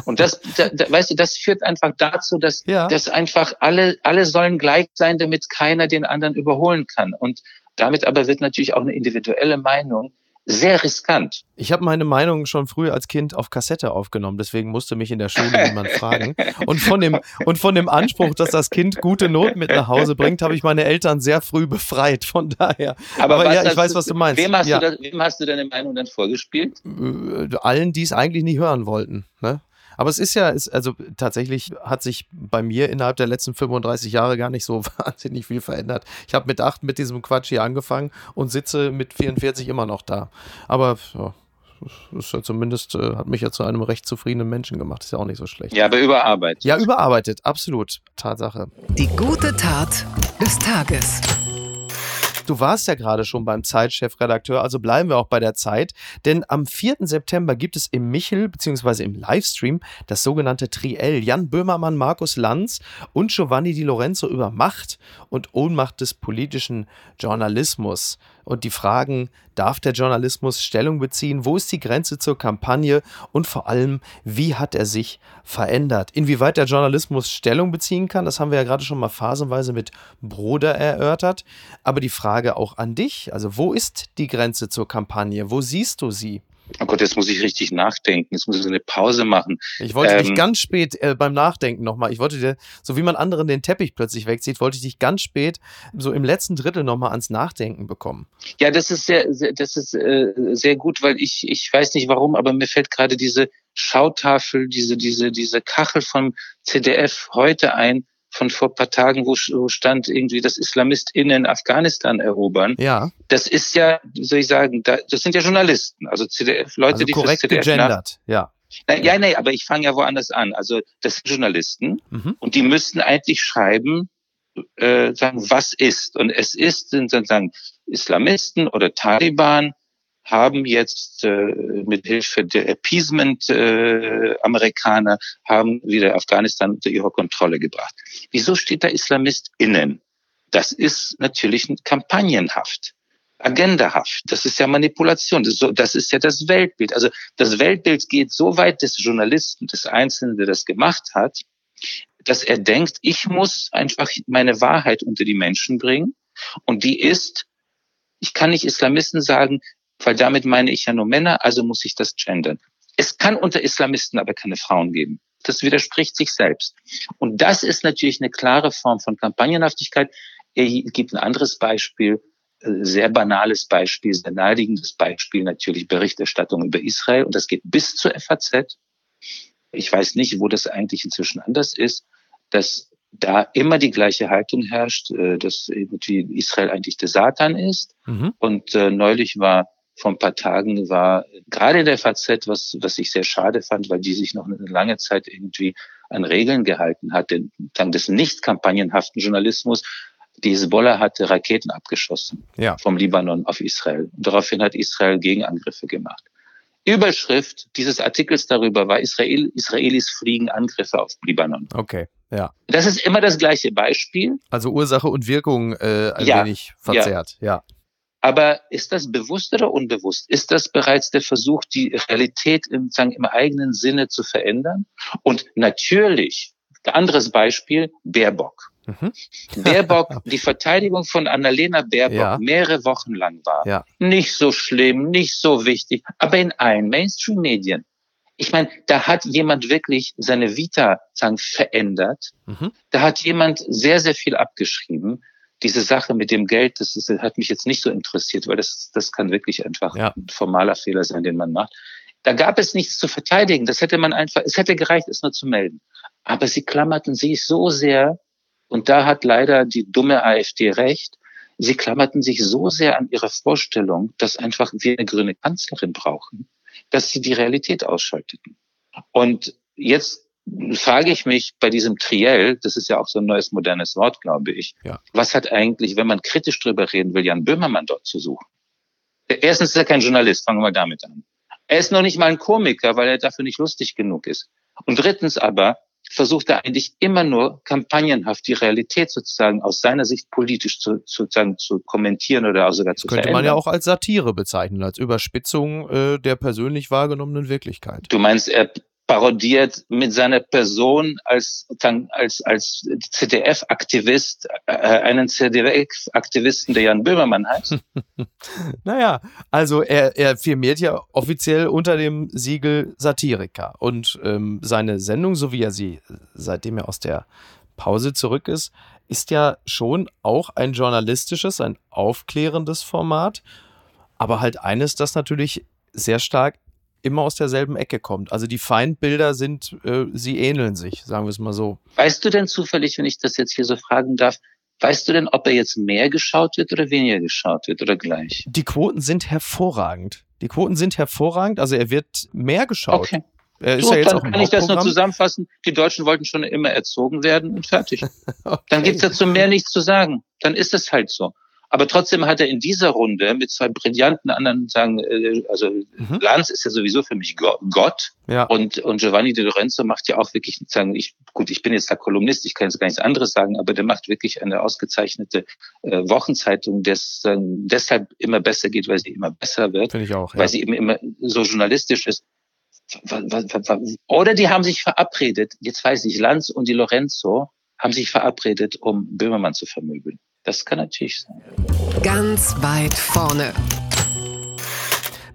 Speaker 3: Und das, da, da, weißt du, das führt einfach dazu, dass, ja. dass einfach alle, alle sollen gleich sein, damit keiner den anderen überholen kann. Und damit aber wird natürlich auch eine individuelle Meinung sehr riskant.
Speaker 1: Ich habe meine Meinung schon früh als Kind auf Kassette aufgenommen, deswegen musste mich in der Schule jemand fragen. Und von dem, und von dem Anspruch, dass das Kind gute Noten mit nach Hause bringt, habe ich meine Eltern sehr früh befreit. Von daher.
Speaker 3: Aber, Aber ja, ich weiß, was du meinst. Wem hast, ja. du, wem hast du deine Meinung dann vorgespielt?
Speaker 1: Äh, allen, die es eigentlich nie hören wollten. Ne? Aber es ist ja, ist, also tatsächlich hat sich bei mir innerhalb der letzten 35 Jahre gar nicht so wahnsinnig viel verändert. Ich habe mit acht mit diesem Quatsch hier angefangen und sitze mit 44 immer noch da. Aber ja, ist ja zumindest, äh, hat mich ja zu einem recht zufriedenen Menschen gemacht. Ist ja auch nicht so schlecht.
Speaker 3: Ja, aber überarbeitet.
Speaker 1: Ja, überarbeitet, absolut. Tatsache.
Speaker 2: Die gute Tat des Tages.
Speaker 1: Du warst ja gerade schon beim Zeitchefredakteur, also bleiben wir auch bei der Zeit. Denn am 4. September gibt es im Michel bzw. im Livestream das sogenannte Triell. Jan Böhmermann, Markus Lanz und Giovanni Di Lorenzo über Macht und Ohnmacht des politischen Journalismus und die Fragen, darf der Journalismus Stellung beziehen, wo ist die Grenze zur Kampagne und vor allem, wie hat er sich verändert? Inwieweit der Journalismus Stellung beziehen kann, das haben wir ja gerade schon mal phasenweise mit Bruder erörtert, aber die Frage auch an dich, also wo ist die Grenze zur Kampagne? Wo siehst du sie?
Speaker 3: Oh Gott, jetzt muss ich richtig nachdenken. Jetzt muss ich so eine Pause machen.
Speaker 1: Ich wollte ähm, dich ganz spät äh, beim Nachdenken nochmal, ich wollte dir, so wie man anderen den Teppich plötzlich wegzieht, wollte ich dich ganz spät, so im letzten Drittel nochmal ans Nachdenken bekommen.
Speaker 3: Ja, das ist sehr, sehr das ist äh, sehr gut, weil ich, ich weiß nicht warum, aber mir fällt gerade diese Schautafel, diese, diese, diese Kachel vom CDF heute ein, von vor ein paar Tagen, wo, wo stand irgendwie, dass IslamistInnen Afghanistan erobern.
Speaker 1: Ja.
Speaker 3: Das ist ja, soll ich sagen, das sind ja Journalisten, also CDF, Leute,
Speaker 1: also
Speaker 3: die
Speaker 1: korrekt CDF gegendert, ja.
Speaker 3: Na, ja, nee, aber ich fange ja woanders an. Also das sind Journalisten mhm. und die müssten eigentlich schreiben, äh, sagen, was ist. Und es ist, sind sozusagen Islamisten oder Taliban haben jetzt äh, mit Hilfe der Appeasement-Amerikaner äh, haben wieder Afghanistan unter ihre Kontrolle gebracht. Wieso steht da Islamist innen? Das ist natürlich kampagnenhaft, agendahaft. Das ist ja Manipulation. Das ist, so, das ist ja das Weltbild. Also das Weltbild geht so weit des Journalisten, des Einzelnen, der das gemacht hat, dass er denkt, ich muss einfach meine Wahrheit unter die Menschen bringen. Und die ist, ich kann nicht Islamisten sagen, weil damit meine ich ja nur Männer, also muss ich das gendern. Es kann unter Islamisten aber keine Frauen geben. Das widerspricht sich selbst. Und das ist natürlich eine klare Form von Kampagnenhaftigkeit. Er gibt ein anderes Beispiel, äh, sehr banales Beispiel, sehr naheligendes Beispiel, natürlich Berichterstattung über Israel. Und das geht bis zur FAZ. Ich weiß nicht, wo das eigentlich inzwischen anders ist, dass da immer die gleiche Haltung herrscht, äh, dass Israel eigentlich der Satan ist. Mhm. Und äh, neulich war vor ein paar Tagen war gerade in der FAZ, was, was ich sehr schade fand, weil die sich noch eine lange Zeit irgendwie an Regeln gehalten hat, den, dank des nicht kampagnenhaften Journalismus. Die Hezbollah hatte Raketen abgeschossen ja. vom Libanon auf Israel. Und daraufhin hat Israel Gegenangriffe gemacht. Überschrift dieses Artikels darüber war Israel, Israelis fliegen Angriffe auf Libanon.
Speaker 1: Okay, ja.
Speaker 3: Das ist immer das gleiche Beispiel.
Speaker 1: Also Ursache und Wirkung äh, ein ja, wenig verzerrt, ja. ja.
Speaker 3: Aber ist das bewusst oder unbewusst? Ist das bereits der Versuch, die Realität im, sagen, im eigenen Sinne zu verändern? Und natürlich, anderes Beispiel, Baerbock. Mhm. Baerbock, die Verteidigung von Annalena Baerbock ja. mehrere Wochen lang war. Ja. Nicht so schlimm, nicht so wichtig, aber in allen Mainstream-Medien. Ich meine, da hat jemand wirklich seine Vita sagen, verändert. Mhm. Da hat jemand sehr, sehr viel abgeschrieben diese Sache mit dem Geld, das, ist, hat mich jetzt nicht so interessiert, weil das, das kann wirklich einfach ja. ein formaler Fehler sein, den man macht. Da gab es nichts zu verteidigen. Das hätte man einfach, es hätte gereicht, es nur zu melden. Aber sie klammerten sich so sehr, und da hat leider die dumme AfD recht, sie klammerten sich so sehr an ihre Vorstellung, dass einfach wir eine grüne Kanzlerin brauchen, dass sie die Realität ausschalteten. Und jetzt frage ich mich bei diesem Triell, das ist ja auch so ein neues modernes Wort, glaube ich, ja. was hat eigentlich, wenn man kritisch drüber reden will, Jan Böhmermann dort zu suchen? Erstens ist er kein Journalist, fangen wir mal damit an. Er ist noch nicht mal ein Komiker, weil er dafür nicht lustig genug ist. Und drittens aber versucht er eigentlich immer nur kampagnenhaft die Realität sozusagen aus seiner Sicht politisch zu, sozusagen zu kommentieren oder auch sogar zu
Speaker 1: Könnte verändern. man ja auch als Satire bezeichnen, als Überspitzung äh, der persönlich wahrgenommenen Wirklichkeit.
Speaker 3: Du meinst, er parodiert mit seiner Person als, als, als ZDF-Aktivist äh, einen ZDF-Aktivisten, der Jan Böhmermann heißt?
Speaker 1: naja, also er, er firmiert ja offiziell unter dem Siegel Satiriker. Und ähm, seine Sendung, so wie er sie, seitdem er aus der Pause zurück ist, ist ja schon auch ein journalistisches, ein aufklärendes Format. Aber halt eines, das natürlich sehr stark immer aus derselben Ecke kommt. Also die Feindbilder sind, äh, sie ähneln sich, sagen wir es mal so.
Speaker 3: Weißt du denn zufällig, wenn ich das jetzt hier so fragen darf, weißt du denn, ob er jetzt mehr geschaut wird oder weniger geschaut wird oder gleich?
Speaker 1: Die Quoten sind hervorragend. Die Quoten sind hervorragend, also er wird mehr geschaut. Okay.
Speaker 3: Er ist Gut, ja jetzt dann kann ich das nur zusammenfassen. Die Deutschen wollten schon immer erzogen werden und fertig. okay. Dann gibt's dazu mehr nichts zu sagen. Dann ist es halt so. Aber trotzdem hat er in dieser Runde mit zwei brillanten anderen sagen, äh, also mhm. Lanz ist ja sowieso für mich Gott. Ja. Und, und Giovanni De Lorenzo macht ja auch wirklich, sagen, ich, gut, ich bin jetzt da Kolumnist, ich kann jetzt gar nichts anderes sagen, aber der macht wirklich eine ausgezeichnete äh, Wochenzeitung, das äh, deshalb immer besser geht, weil sie immer besser wird.
Speaker 1: Finde ich auch.
Speaker 3: Ja. Weil sie eben immer so journalistisch ist. Oder die haben sich verabredet, jetzt weiß ich, Lanz und die Lorenzo haben sich verabredet, um Böhmermann zu vermöbeln. Das kann natürlich sein.
Speaker 2: Ganz weit vorne.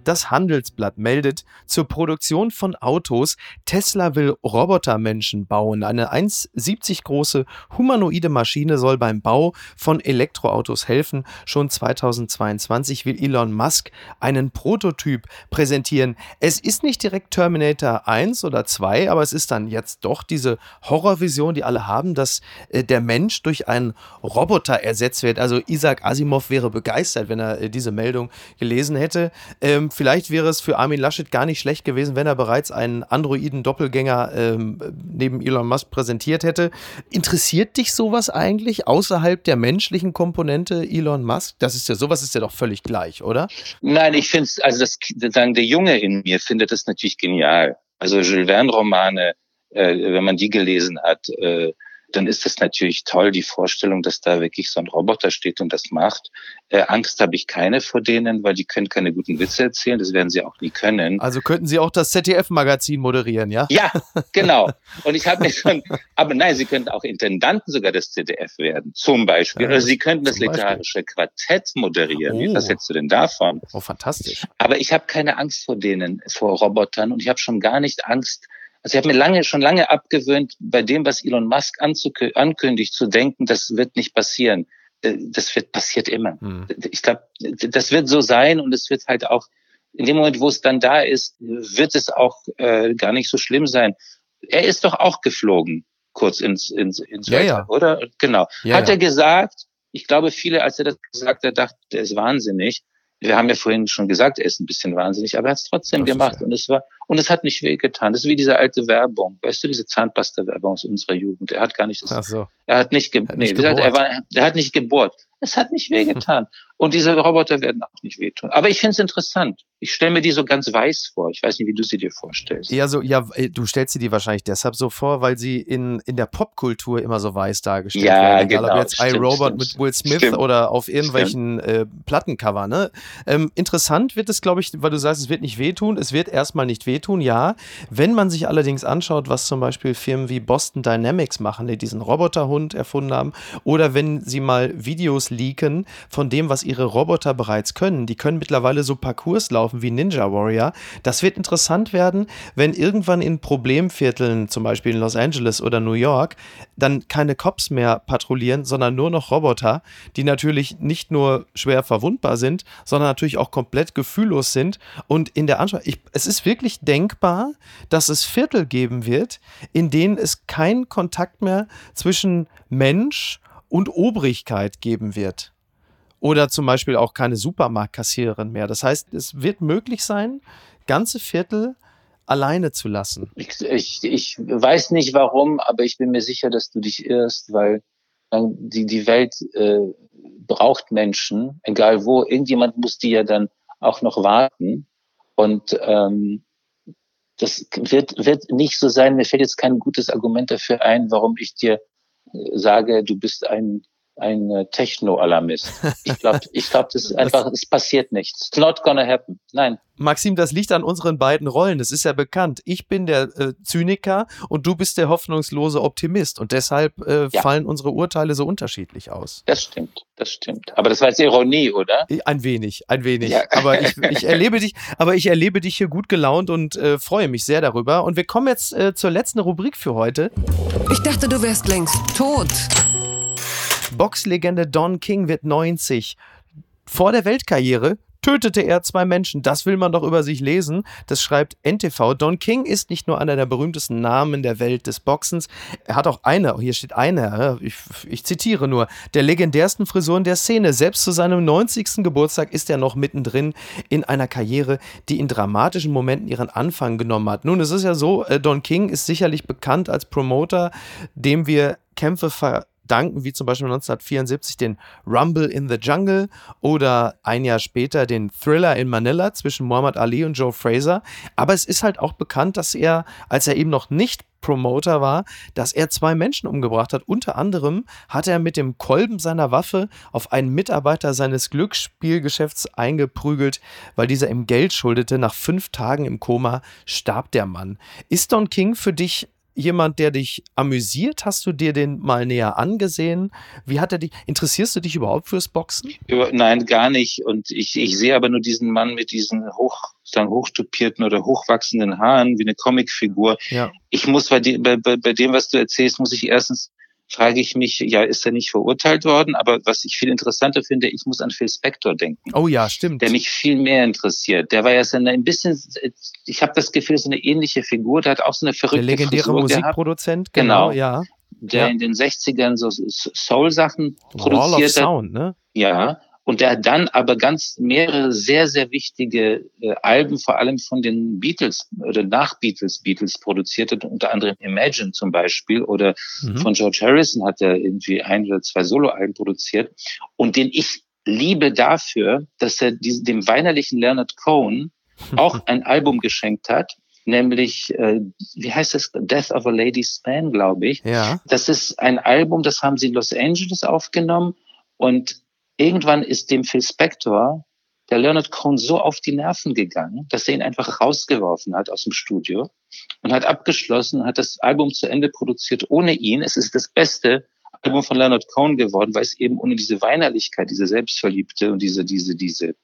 Speaker 1: Das Handelsblatt meldet zur Produktion von Autos, Tesla will Robotermenschen bauen. Eine 1,70 große humanoide Maschine soll beim Bau von Elektroautos helfen. Schon 2022 will Elon Musk einen Prototyp präsentieren. Es ist nicht direkt Terminator 1 oder 2, aber es ist dann jetzt doch diese Horrorvision, die alle haben, dass äh, der Mensch durch einen Roboter ersetzt wird. Also Isaac Asimov wäre begeistert, wenn er äh, diese Meldung gelesen hätte. Ähm, vielleicht wäre es für Armin Laschet gar nicht schlecht gewesen, wenn er bereits einen Androiden-Doppelgänger ähm, neben Elon Musk präsentiert hätte. Interessiert dich sowas eigentlich außerhalb der menschlichen Komponente Elon Musk? Das ist ja sowas ist ja doch völlig gleich, oder?
Speaker 3: Nein, ich finde es, also das sagen der Junge in mir findet das natürlich genial. Also Jules Verne-Romane, äh, wenn man die gelesen hat, äh, dann ist es natürlich toll, die Vorstellung, dass da wirklich so ein Roboter steht und das macht. Äh, Angst habe ich keine vor denen, weil die können keine guten Witze erzählen, das werden sie auch nie können.
Speaker 1: Also könnten sie auch das ZDF-Magazin moderieren, ja?
Speaker 3: Ja, genau. Und ich habe mir schon, aber nein, sie könnten auch Intendanten sogar des ZDF werden, zum Beispiel. Ja, Oder sie könnten das literarische Quartett moderieren. Oh. Was hältst du denn davon?
Speaker 1: Oh, fantastisch.
Speaker 3: Aber ich habe keine Angst vor denen, vor Robotern und ich habe schon gar nicht Angst, also ich habe mir lange, schon lange abgewöhnt, bei dem, was Elon Musk ankündigt, zu denken, das wird nicht passieren. Äh, das wird passiert immer. Mhm. Ich glaube, das wird so sein und es wird halt auch in dem Moment, wo es dann da ist, wird es auch äh, gar nicht so schlimm sein. Er ist doch auch geflogen, kurz ins, ins, ins
Speaker 1: ja, Wetter, ja.
Speaker 3: oder? Genau. Ja, hat er gesagt, ich glaube, viele, als er das gesagt hat, dachten, der ist wahnsinnig. Wir haben ja vorhin schon gesagt, er ist ein bisschen wahnsinnig, aber er hat es trotzdem das gemacht. Und es war, und es hat nicht wehgetan. Das ist wie diese alte Werbung. Weißt du, diese Zahnpasta-Werbung aus unserer Jugend. Er hat gar nicht das,
Speaker 1: so.
Speaker 3: er hat nicht, ge hat nee, nicht gesagt, er, war, er hat nicht gebohrt. Es hat nicht wehgetan. Und diese Roboter werden auch nicht wehtun. Aber ich finde es interessant. Ich stelle mir die so ganz weiß vor. Ich weiß nicht, wie du sie dir vorstellst.
Speaker 1: Ja, so, ja, äh, du stellst sie dir wahrscheinlich deshalb so vor, weil sie in, in der Popkultur immer so weiß dargestellt
Speaker 3: ja,
Speaker 1: werden.
Speaker 3: Egal
Speaker 1: genau, ob jetzt iRobot mit Will Smith stimmt. oder auf irgendwelchen äh, Plattencover. Ne? Ähm, interessant wird es, glaube ich, weil du sagst, es wird nicht wehtun. Es wird erstmal nicht wehtun, ja. Wenn man sich allerdings anschaut, was zum Beispiel Firmen wie Boston Dynamics machen, die diesen Roboterhund erfunden haben, oder wenn sie mal Videos leaken von dem, was ihre Roboter bereits können, die können mittlerweile so Parcours laufen wie Ninja Warrior. Das wird interessant werden, wenn irgendwann in Problemvierteln, zum Beispiel in Los Angeles oder New York, dann keine Cops mehr patrouillieren, sondern nur noch Roboter, die natürlich nicht nur schwer verwundbar sind, sondern natürlich auch komplett gefühllos sind. Und in der Anschaffung, es ist wirklich denkbar, dass es Viertel geben wird, in denen es keinen Kontakt mehr zwischen Mensch und Obrigkeit geben wird. Oder zum Beispiel auch keine Supermarktkassiererin mehr. Das heißt, es wird möglich sein, ganze Viertel alleine zu lassen.
Speaker 3: Ich, ich, ich weiß nicht warum, aber ich bin mir sicher, dass du dich irrst, weil die, die Welt äh, braucht Menschen, egal wo. Irgendjemand muss die ja dann auch noch warten. Und ähm, das wird, wird nicht so sein. Mir fällt jetzt kein gutes Argument dafür ein, warum ich dir äh, sage, du bist ein ein äh, Techno-Alarmist. Ich glaube, ich glaub, das ist einfach, es passiert nichts. It's not gonna happen. Nein.
Speaker 1: Maxim, das liegt an unseren beiden Rollen. Das ist ja bekannt. Ich bin der äh, Zyniker und du bist der hoffnungslose Optimist. Und deshalb äh, ja. fallen unsere Urteile so unterschiedlich aus.
Speaker 3: Das stimmt, das stimmt. Aber das war jetzt Ironie, oder?
Speaker 1: Ein wenig, ein wenig. Ja. Aber ich, ich, erlebe dich, aber ich erlebe dich hier gut gelaunt und äh, freue mich sehr darüber. Und wir kommen jetzt äh, zur letzten Rubrik für heute.
Speaker 2: Ich dachte, du wärst längst tot.
Speaker 1: Boxlegende Don King wird 90. Vor der Weltkarriere tötete er zwei Menschen. Das will man doch über sich lesen. Das schreibt NTV. Don King ist nicht nur einer der berühmtesten Namen der Welt des Boxens. Er hat auch eine, hier steht eine, ich, ich zitiere nur, der legendärsten Frisuren der Szene. Selbst zu seinem 90. Geburtstag ist er noch mittendrin in einer Karriere, die in dramatischen Momenten ihren Anfang genommen hat. Nun, es ist ja so, äh, Don King ist sicherlich bekannt als Promoter, dem wir Kämpfe ver danken, wie zum Beispiel 1974 den Rumble in the Jungle oder ein Jahr später den Thriller in Manila zwischen Muhammad Ali und Joe Fraser. Aber es ist halt auch bekannt, dass er, als er eben noch nicht Promoter war, dass er zwei Menschen umgebracht hat. Unter anderem hat er mit dem Kolben seiner Waffe auf einen Mitarbeiter seines Glücksspielgeschäfts eingeprügelt, weil dieser ihm Geld schuldete. Nach fünf Tagen im Koma starb der Mann. Ist Don King für dich jemand, der dich amüsiert? Hast du dir den mal näher angesehen? Wie hat er dich? Interessierst du dich überhaupt fürs Boxen?
Speaker 3: Nein, gar nicht. Und ich, ich sehe aber nur diesen Mann mit diesen hoch, sagen, hochtupierten oder hochwachsenden Haaren wie eine Comicfigur. Ja. Ich muss bei, bei, bei dem, was du erzählst, muss ich erstens frage ich mich, ja, ist er nicht verurteilt worden? Aber was ich viel interessanter finde, ich muss an Phil Spector denken.
Speaker 1: Oh ja, stimmt.
Speaker 3: Der mich viel mehr interessiert. Der war ja so eine, ein bisschen, ich habe das Gefühl, so eine ähnliche Figur. Der hat auch so eine verrückte Der
Speaker 1: legendäre Frisur Musikproduzent, genau, genau, ja.
Speaker 3: Der ja. in den 60ern so Soul-Sachen produziert Wall of
Speaker 1: Sound, ne?
Speaker 3: Ja, und der dann aber ganz mehrere sehr, sehr wichtige äh, Alben, vor allem von den Beatles oder nach Beatles, Beatles produzierte, unter anderem Imagine zum Beispiel oder mhm. von George Harrison hat er irgendwie ein oder zwei Soloalben produziert und den ich liebe dafür, dass er diesem, dem weinerlichen Leonard Cohen auch ein Album geschenkt hat, nämlich, äh, wie heißt das, Death of a Lady's Man, glaube ich.
Speaker 1: Ja.
Speaker 3: Das ist ein Album, das haben sie in Los Angeles aufgenommen und Irgendwann ist dem Phil Spector der Leonard Cohen so auf die Nerven gegangen, dass er ihn einfach rausgeworfen hat aus dem Studio und hat abgeschlossen, hat das Album zu Ende produziert ohne ihn. Es ist das beste Album von Leonard Cohen geworden, weil es eben ohne diese Weinerlichkeit, diese Selbstverliebte und diese, diese, diese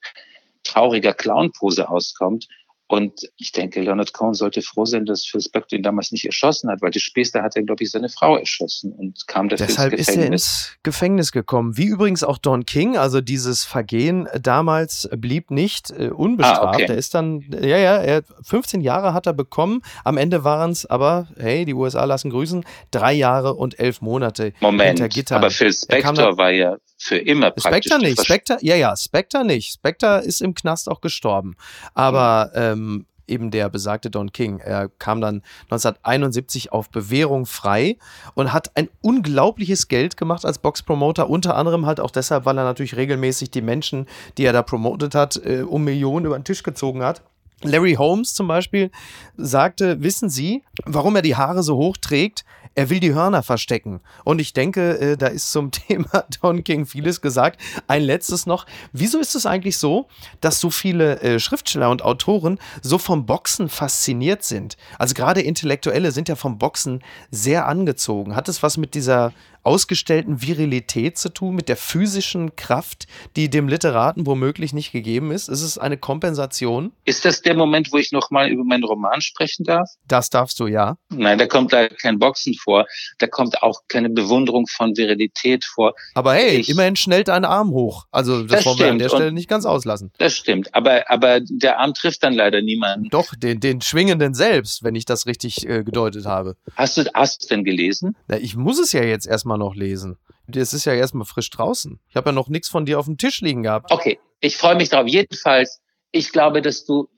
Speaker 3: trauriger Clown-Pose auskommt. Und ich denke, Leonard Cohen sollte froh sein, dass Phil Spector ihn damals nicht erschossen hat, weil die später hat er, glaube ich, seine Frau erschossen und kam dafür
Speaker 1: Deshalb ins Gefängnis. ist er ins Gefängnis gekommen. Wie übrigens auch Don King, also dieses Vergehen damals blieb nicht äh, unbestraft. Ah, okay. Er ist dann, ja, ja, er, 15 Jahre hat er bekommen. Am Ende waren es aber, hey, die USA lassen grüßen, drei Jahre und elf Monate
Speaker 3: Moment, hinter Gittern. Aber Phil Spector war ja für immer.
Speaker 1: Spectre nicht, Spectre, ja, ja, Spectre nicht. Spectre ist im Knast auch gestorben. Aber ähm, eben der besagte Don King, er kam dann 1971 auf Bewährung frei und hat ein unglaubliches Geld gemacht als Boxpromoter, unter anderem halt auch deshalb, weil er natürlich regelmäßig die Menschen, die er da promotet hat, äh, um Millionen über den Tisch gezogen hat. Larry Holmes zum Beispiel sagte, wissen Sie, warum er die Haare so hoch trägt? er will die Hörner verstecken. Und ich denke, äh, da ist zum Thema Don King vieles gesagt. Ein letztes noch. Wieso ist es eigentlich so, dass so viele äh, Schriftsteller und Autoren so vom Boxen fasziniert sind? Also gerade Intellektuelle sind ja vom Boxen sehr angezogen. Hat es was mit dieser ausgestellten Virilität zu tun, mit der physischen Kraft, die dem Literaten womöglich nicht gegeben ist? Ist es eine Kompensation?
Speaker 3: Ist das der Moment, wo ich nochmal über meinen Roman sprechen darf?
Speaker 1: Das darfst du, ja.
Speaker 3: Nein, da kommt da kein Boxen vor. Da kommt auch keine Bewunderung von Virilität vor.
Speaker 1: Aber hey, ich, immerhin schnellt ein Arm hoch. Also das, das wollen wir an der Stelle Und nicht ganz auslassen.
Speaker 3: Das stimmt. Aber, aber der Arm trifft dann leider niemanden.
Speaker 1: Doch, den, den Schwingenden selbst, wenn ich das richtig äh, gedeutet habe.
Speaker 3: Hast du hast du denn gelesen?
Speaker 1: Na, ich muss es ja jetzt erstmal noch lesen. Es ist ja erstmal frisch draußen. Ich habe ja noch nichts von dir auf dem Tisch liegen gehabt.
Speaker 3: Okay, ich freue mich drauf. Jedenfalls, ich glaube, dass du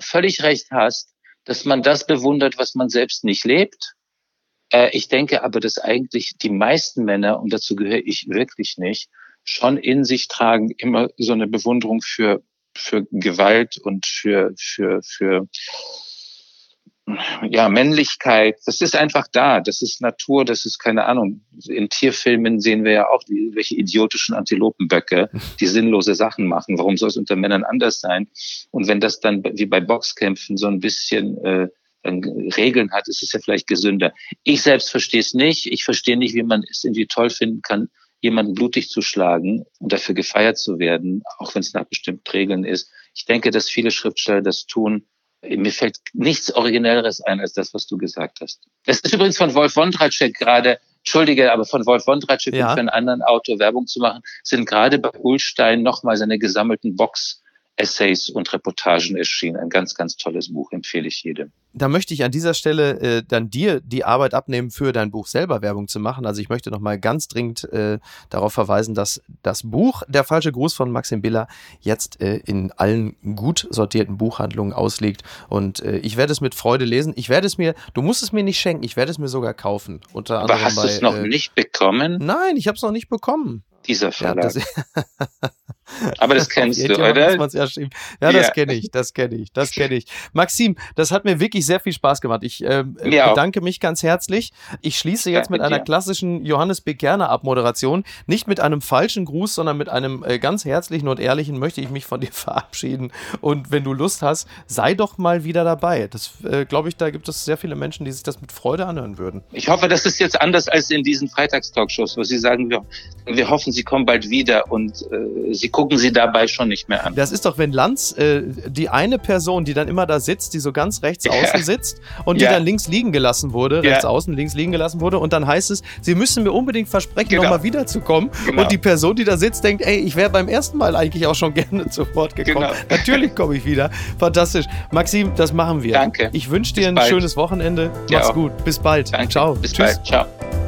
Speaker 3: völlig recht hast, dass man das bewundert, was man selbst nicht lebt. Äh, ich denke aber, dass eigentlich die meisten Männer, und dazu gehöre ich wirklich nicht, schon in sich tragen immer so eine Bewunderung für, für Gewalt und für, für, für, ja, Männlichkeit, das ist einfach da. Das ist Natur, das ist keine Ahnung. In Tierfilmen sehen wir ja auch die, welche idiotischen Antilopenböcke, die sinnlose Sachen machen. Warum soll es unter Männern anders sein? Und wenn das dann wie bei Boxkämpfen so ein bisschen äh, Regeln hat, ist es ja vielleicht gesünder. Ich selbst verstehe es nicht. Ich verstehe nicht, wie man es irgendwie toll finden kann, jemanden blutig zu schlagen und dafür gefeiert zu werden, auch wenn es nach bestimmten Regeln ist. Ich denke, dass viele Schriftsteller das tun, mir fällt nichts Originelleres ein als das, was du gesagt hast. Das ist übrigens von Wolf Wondratschek gerade, Entschuldige, aber von Wolf Wondratschek ja. und für einen anderen Autor Werbung zu machen, sind gerade bei Ulstein nochmal seine gesammelten Box Essays und Reportagen erschienen. Ein ganz, ganz tolles Buch, empfehle ich jedem.
Speaker 1: Da möchte ich an dieser Stelle äh, dann dir die Arbeit abnehmen, für dein Buch selber Werbung zu machen. Also ich möchte nochmal ganz dringend äh, darauf verweisen, dass das Buch Der falsche Gruß von Maxim Biller jetzt äh, in allen gut sortierten Buchhandlungen ausliegt. Und äh, ich werde es mit Freude lesen. Ich werde es mir, du musst es mir nicht schenken, ich werde es mir sogar kaufen.
Speaker 3: Unter Aber hast du es noch äh, nicht bekommen?
Speaker 1: Nein, ich habe es noch nicht bekommen.
Speaker 3: Dieser Verlag. Ja, Aber das kennst du, oder?
Speaker 1: Ja, ja, das kenne ich, das kenne ich, das kenne ich. Maxim, das hat mir wirklich sehr viel Spaß gemacht. Ich äh, bedanke mich ganz herzlich. Ich schließe jetzt mit einer klassischen Johannes Bekerner Abmoderation. Nicht mit einem falschen Gruß, sondern mit einem äh, ganz herzlichen und ehrlichen möchte ich mich von dir verabschieden. Und wenn du Lust hast, sei doch mal wieder dabei. Das äh, glaube ich, da gibt es sehr viele Menschen, die sich das mit Freude anhören würden.
Speaker 3: Ich hoffe, das ist jetzt anders als in diesen Freitagstalkshows, wo sie sagen, wir, wir hoffen, sie kommen bald wieder und äh, sie gucken sie dabei schon nicht mehr an.
Speaker 1: Das ist doch, wenn Lanz, äh, die eine Person, die dann immer da sitzt, die so ganz rechts ja. außen sitzt und ja. die dann links liegen gelassen wurde, rechts ja. außen, links liegen gelassen wurde und dann heißt es, sie müssen mir unbedingt versprechen, genau. nochmal wiederzukommen. Genau. Und die Person, die da sitzt, denkt, ey, ich wäre beim ersten Mal eigentlich auch schon gerne zu Wort gekommen. Genau. Natürlich komme ich wieder. Fantastisch. Maxim, das machen wir.
Speaker 3: Danke.
Speaker 1: Ich wünsche dir Bis ein bald. schönes Wochenende. Mach's gut. Bis bald.
Speaker 3: Danke.
Speaker 1: Ciao.
Speaker 3: Bis Tschüss. bald. Ciao.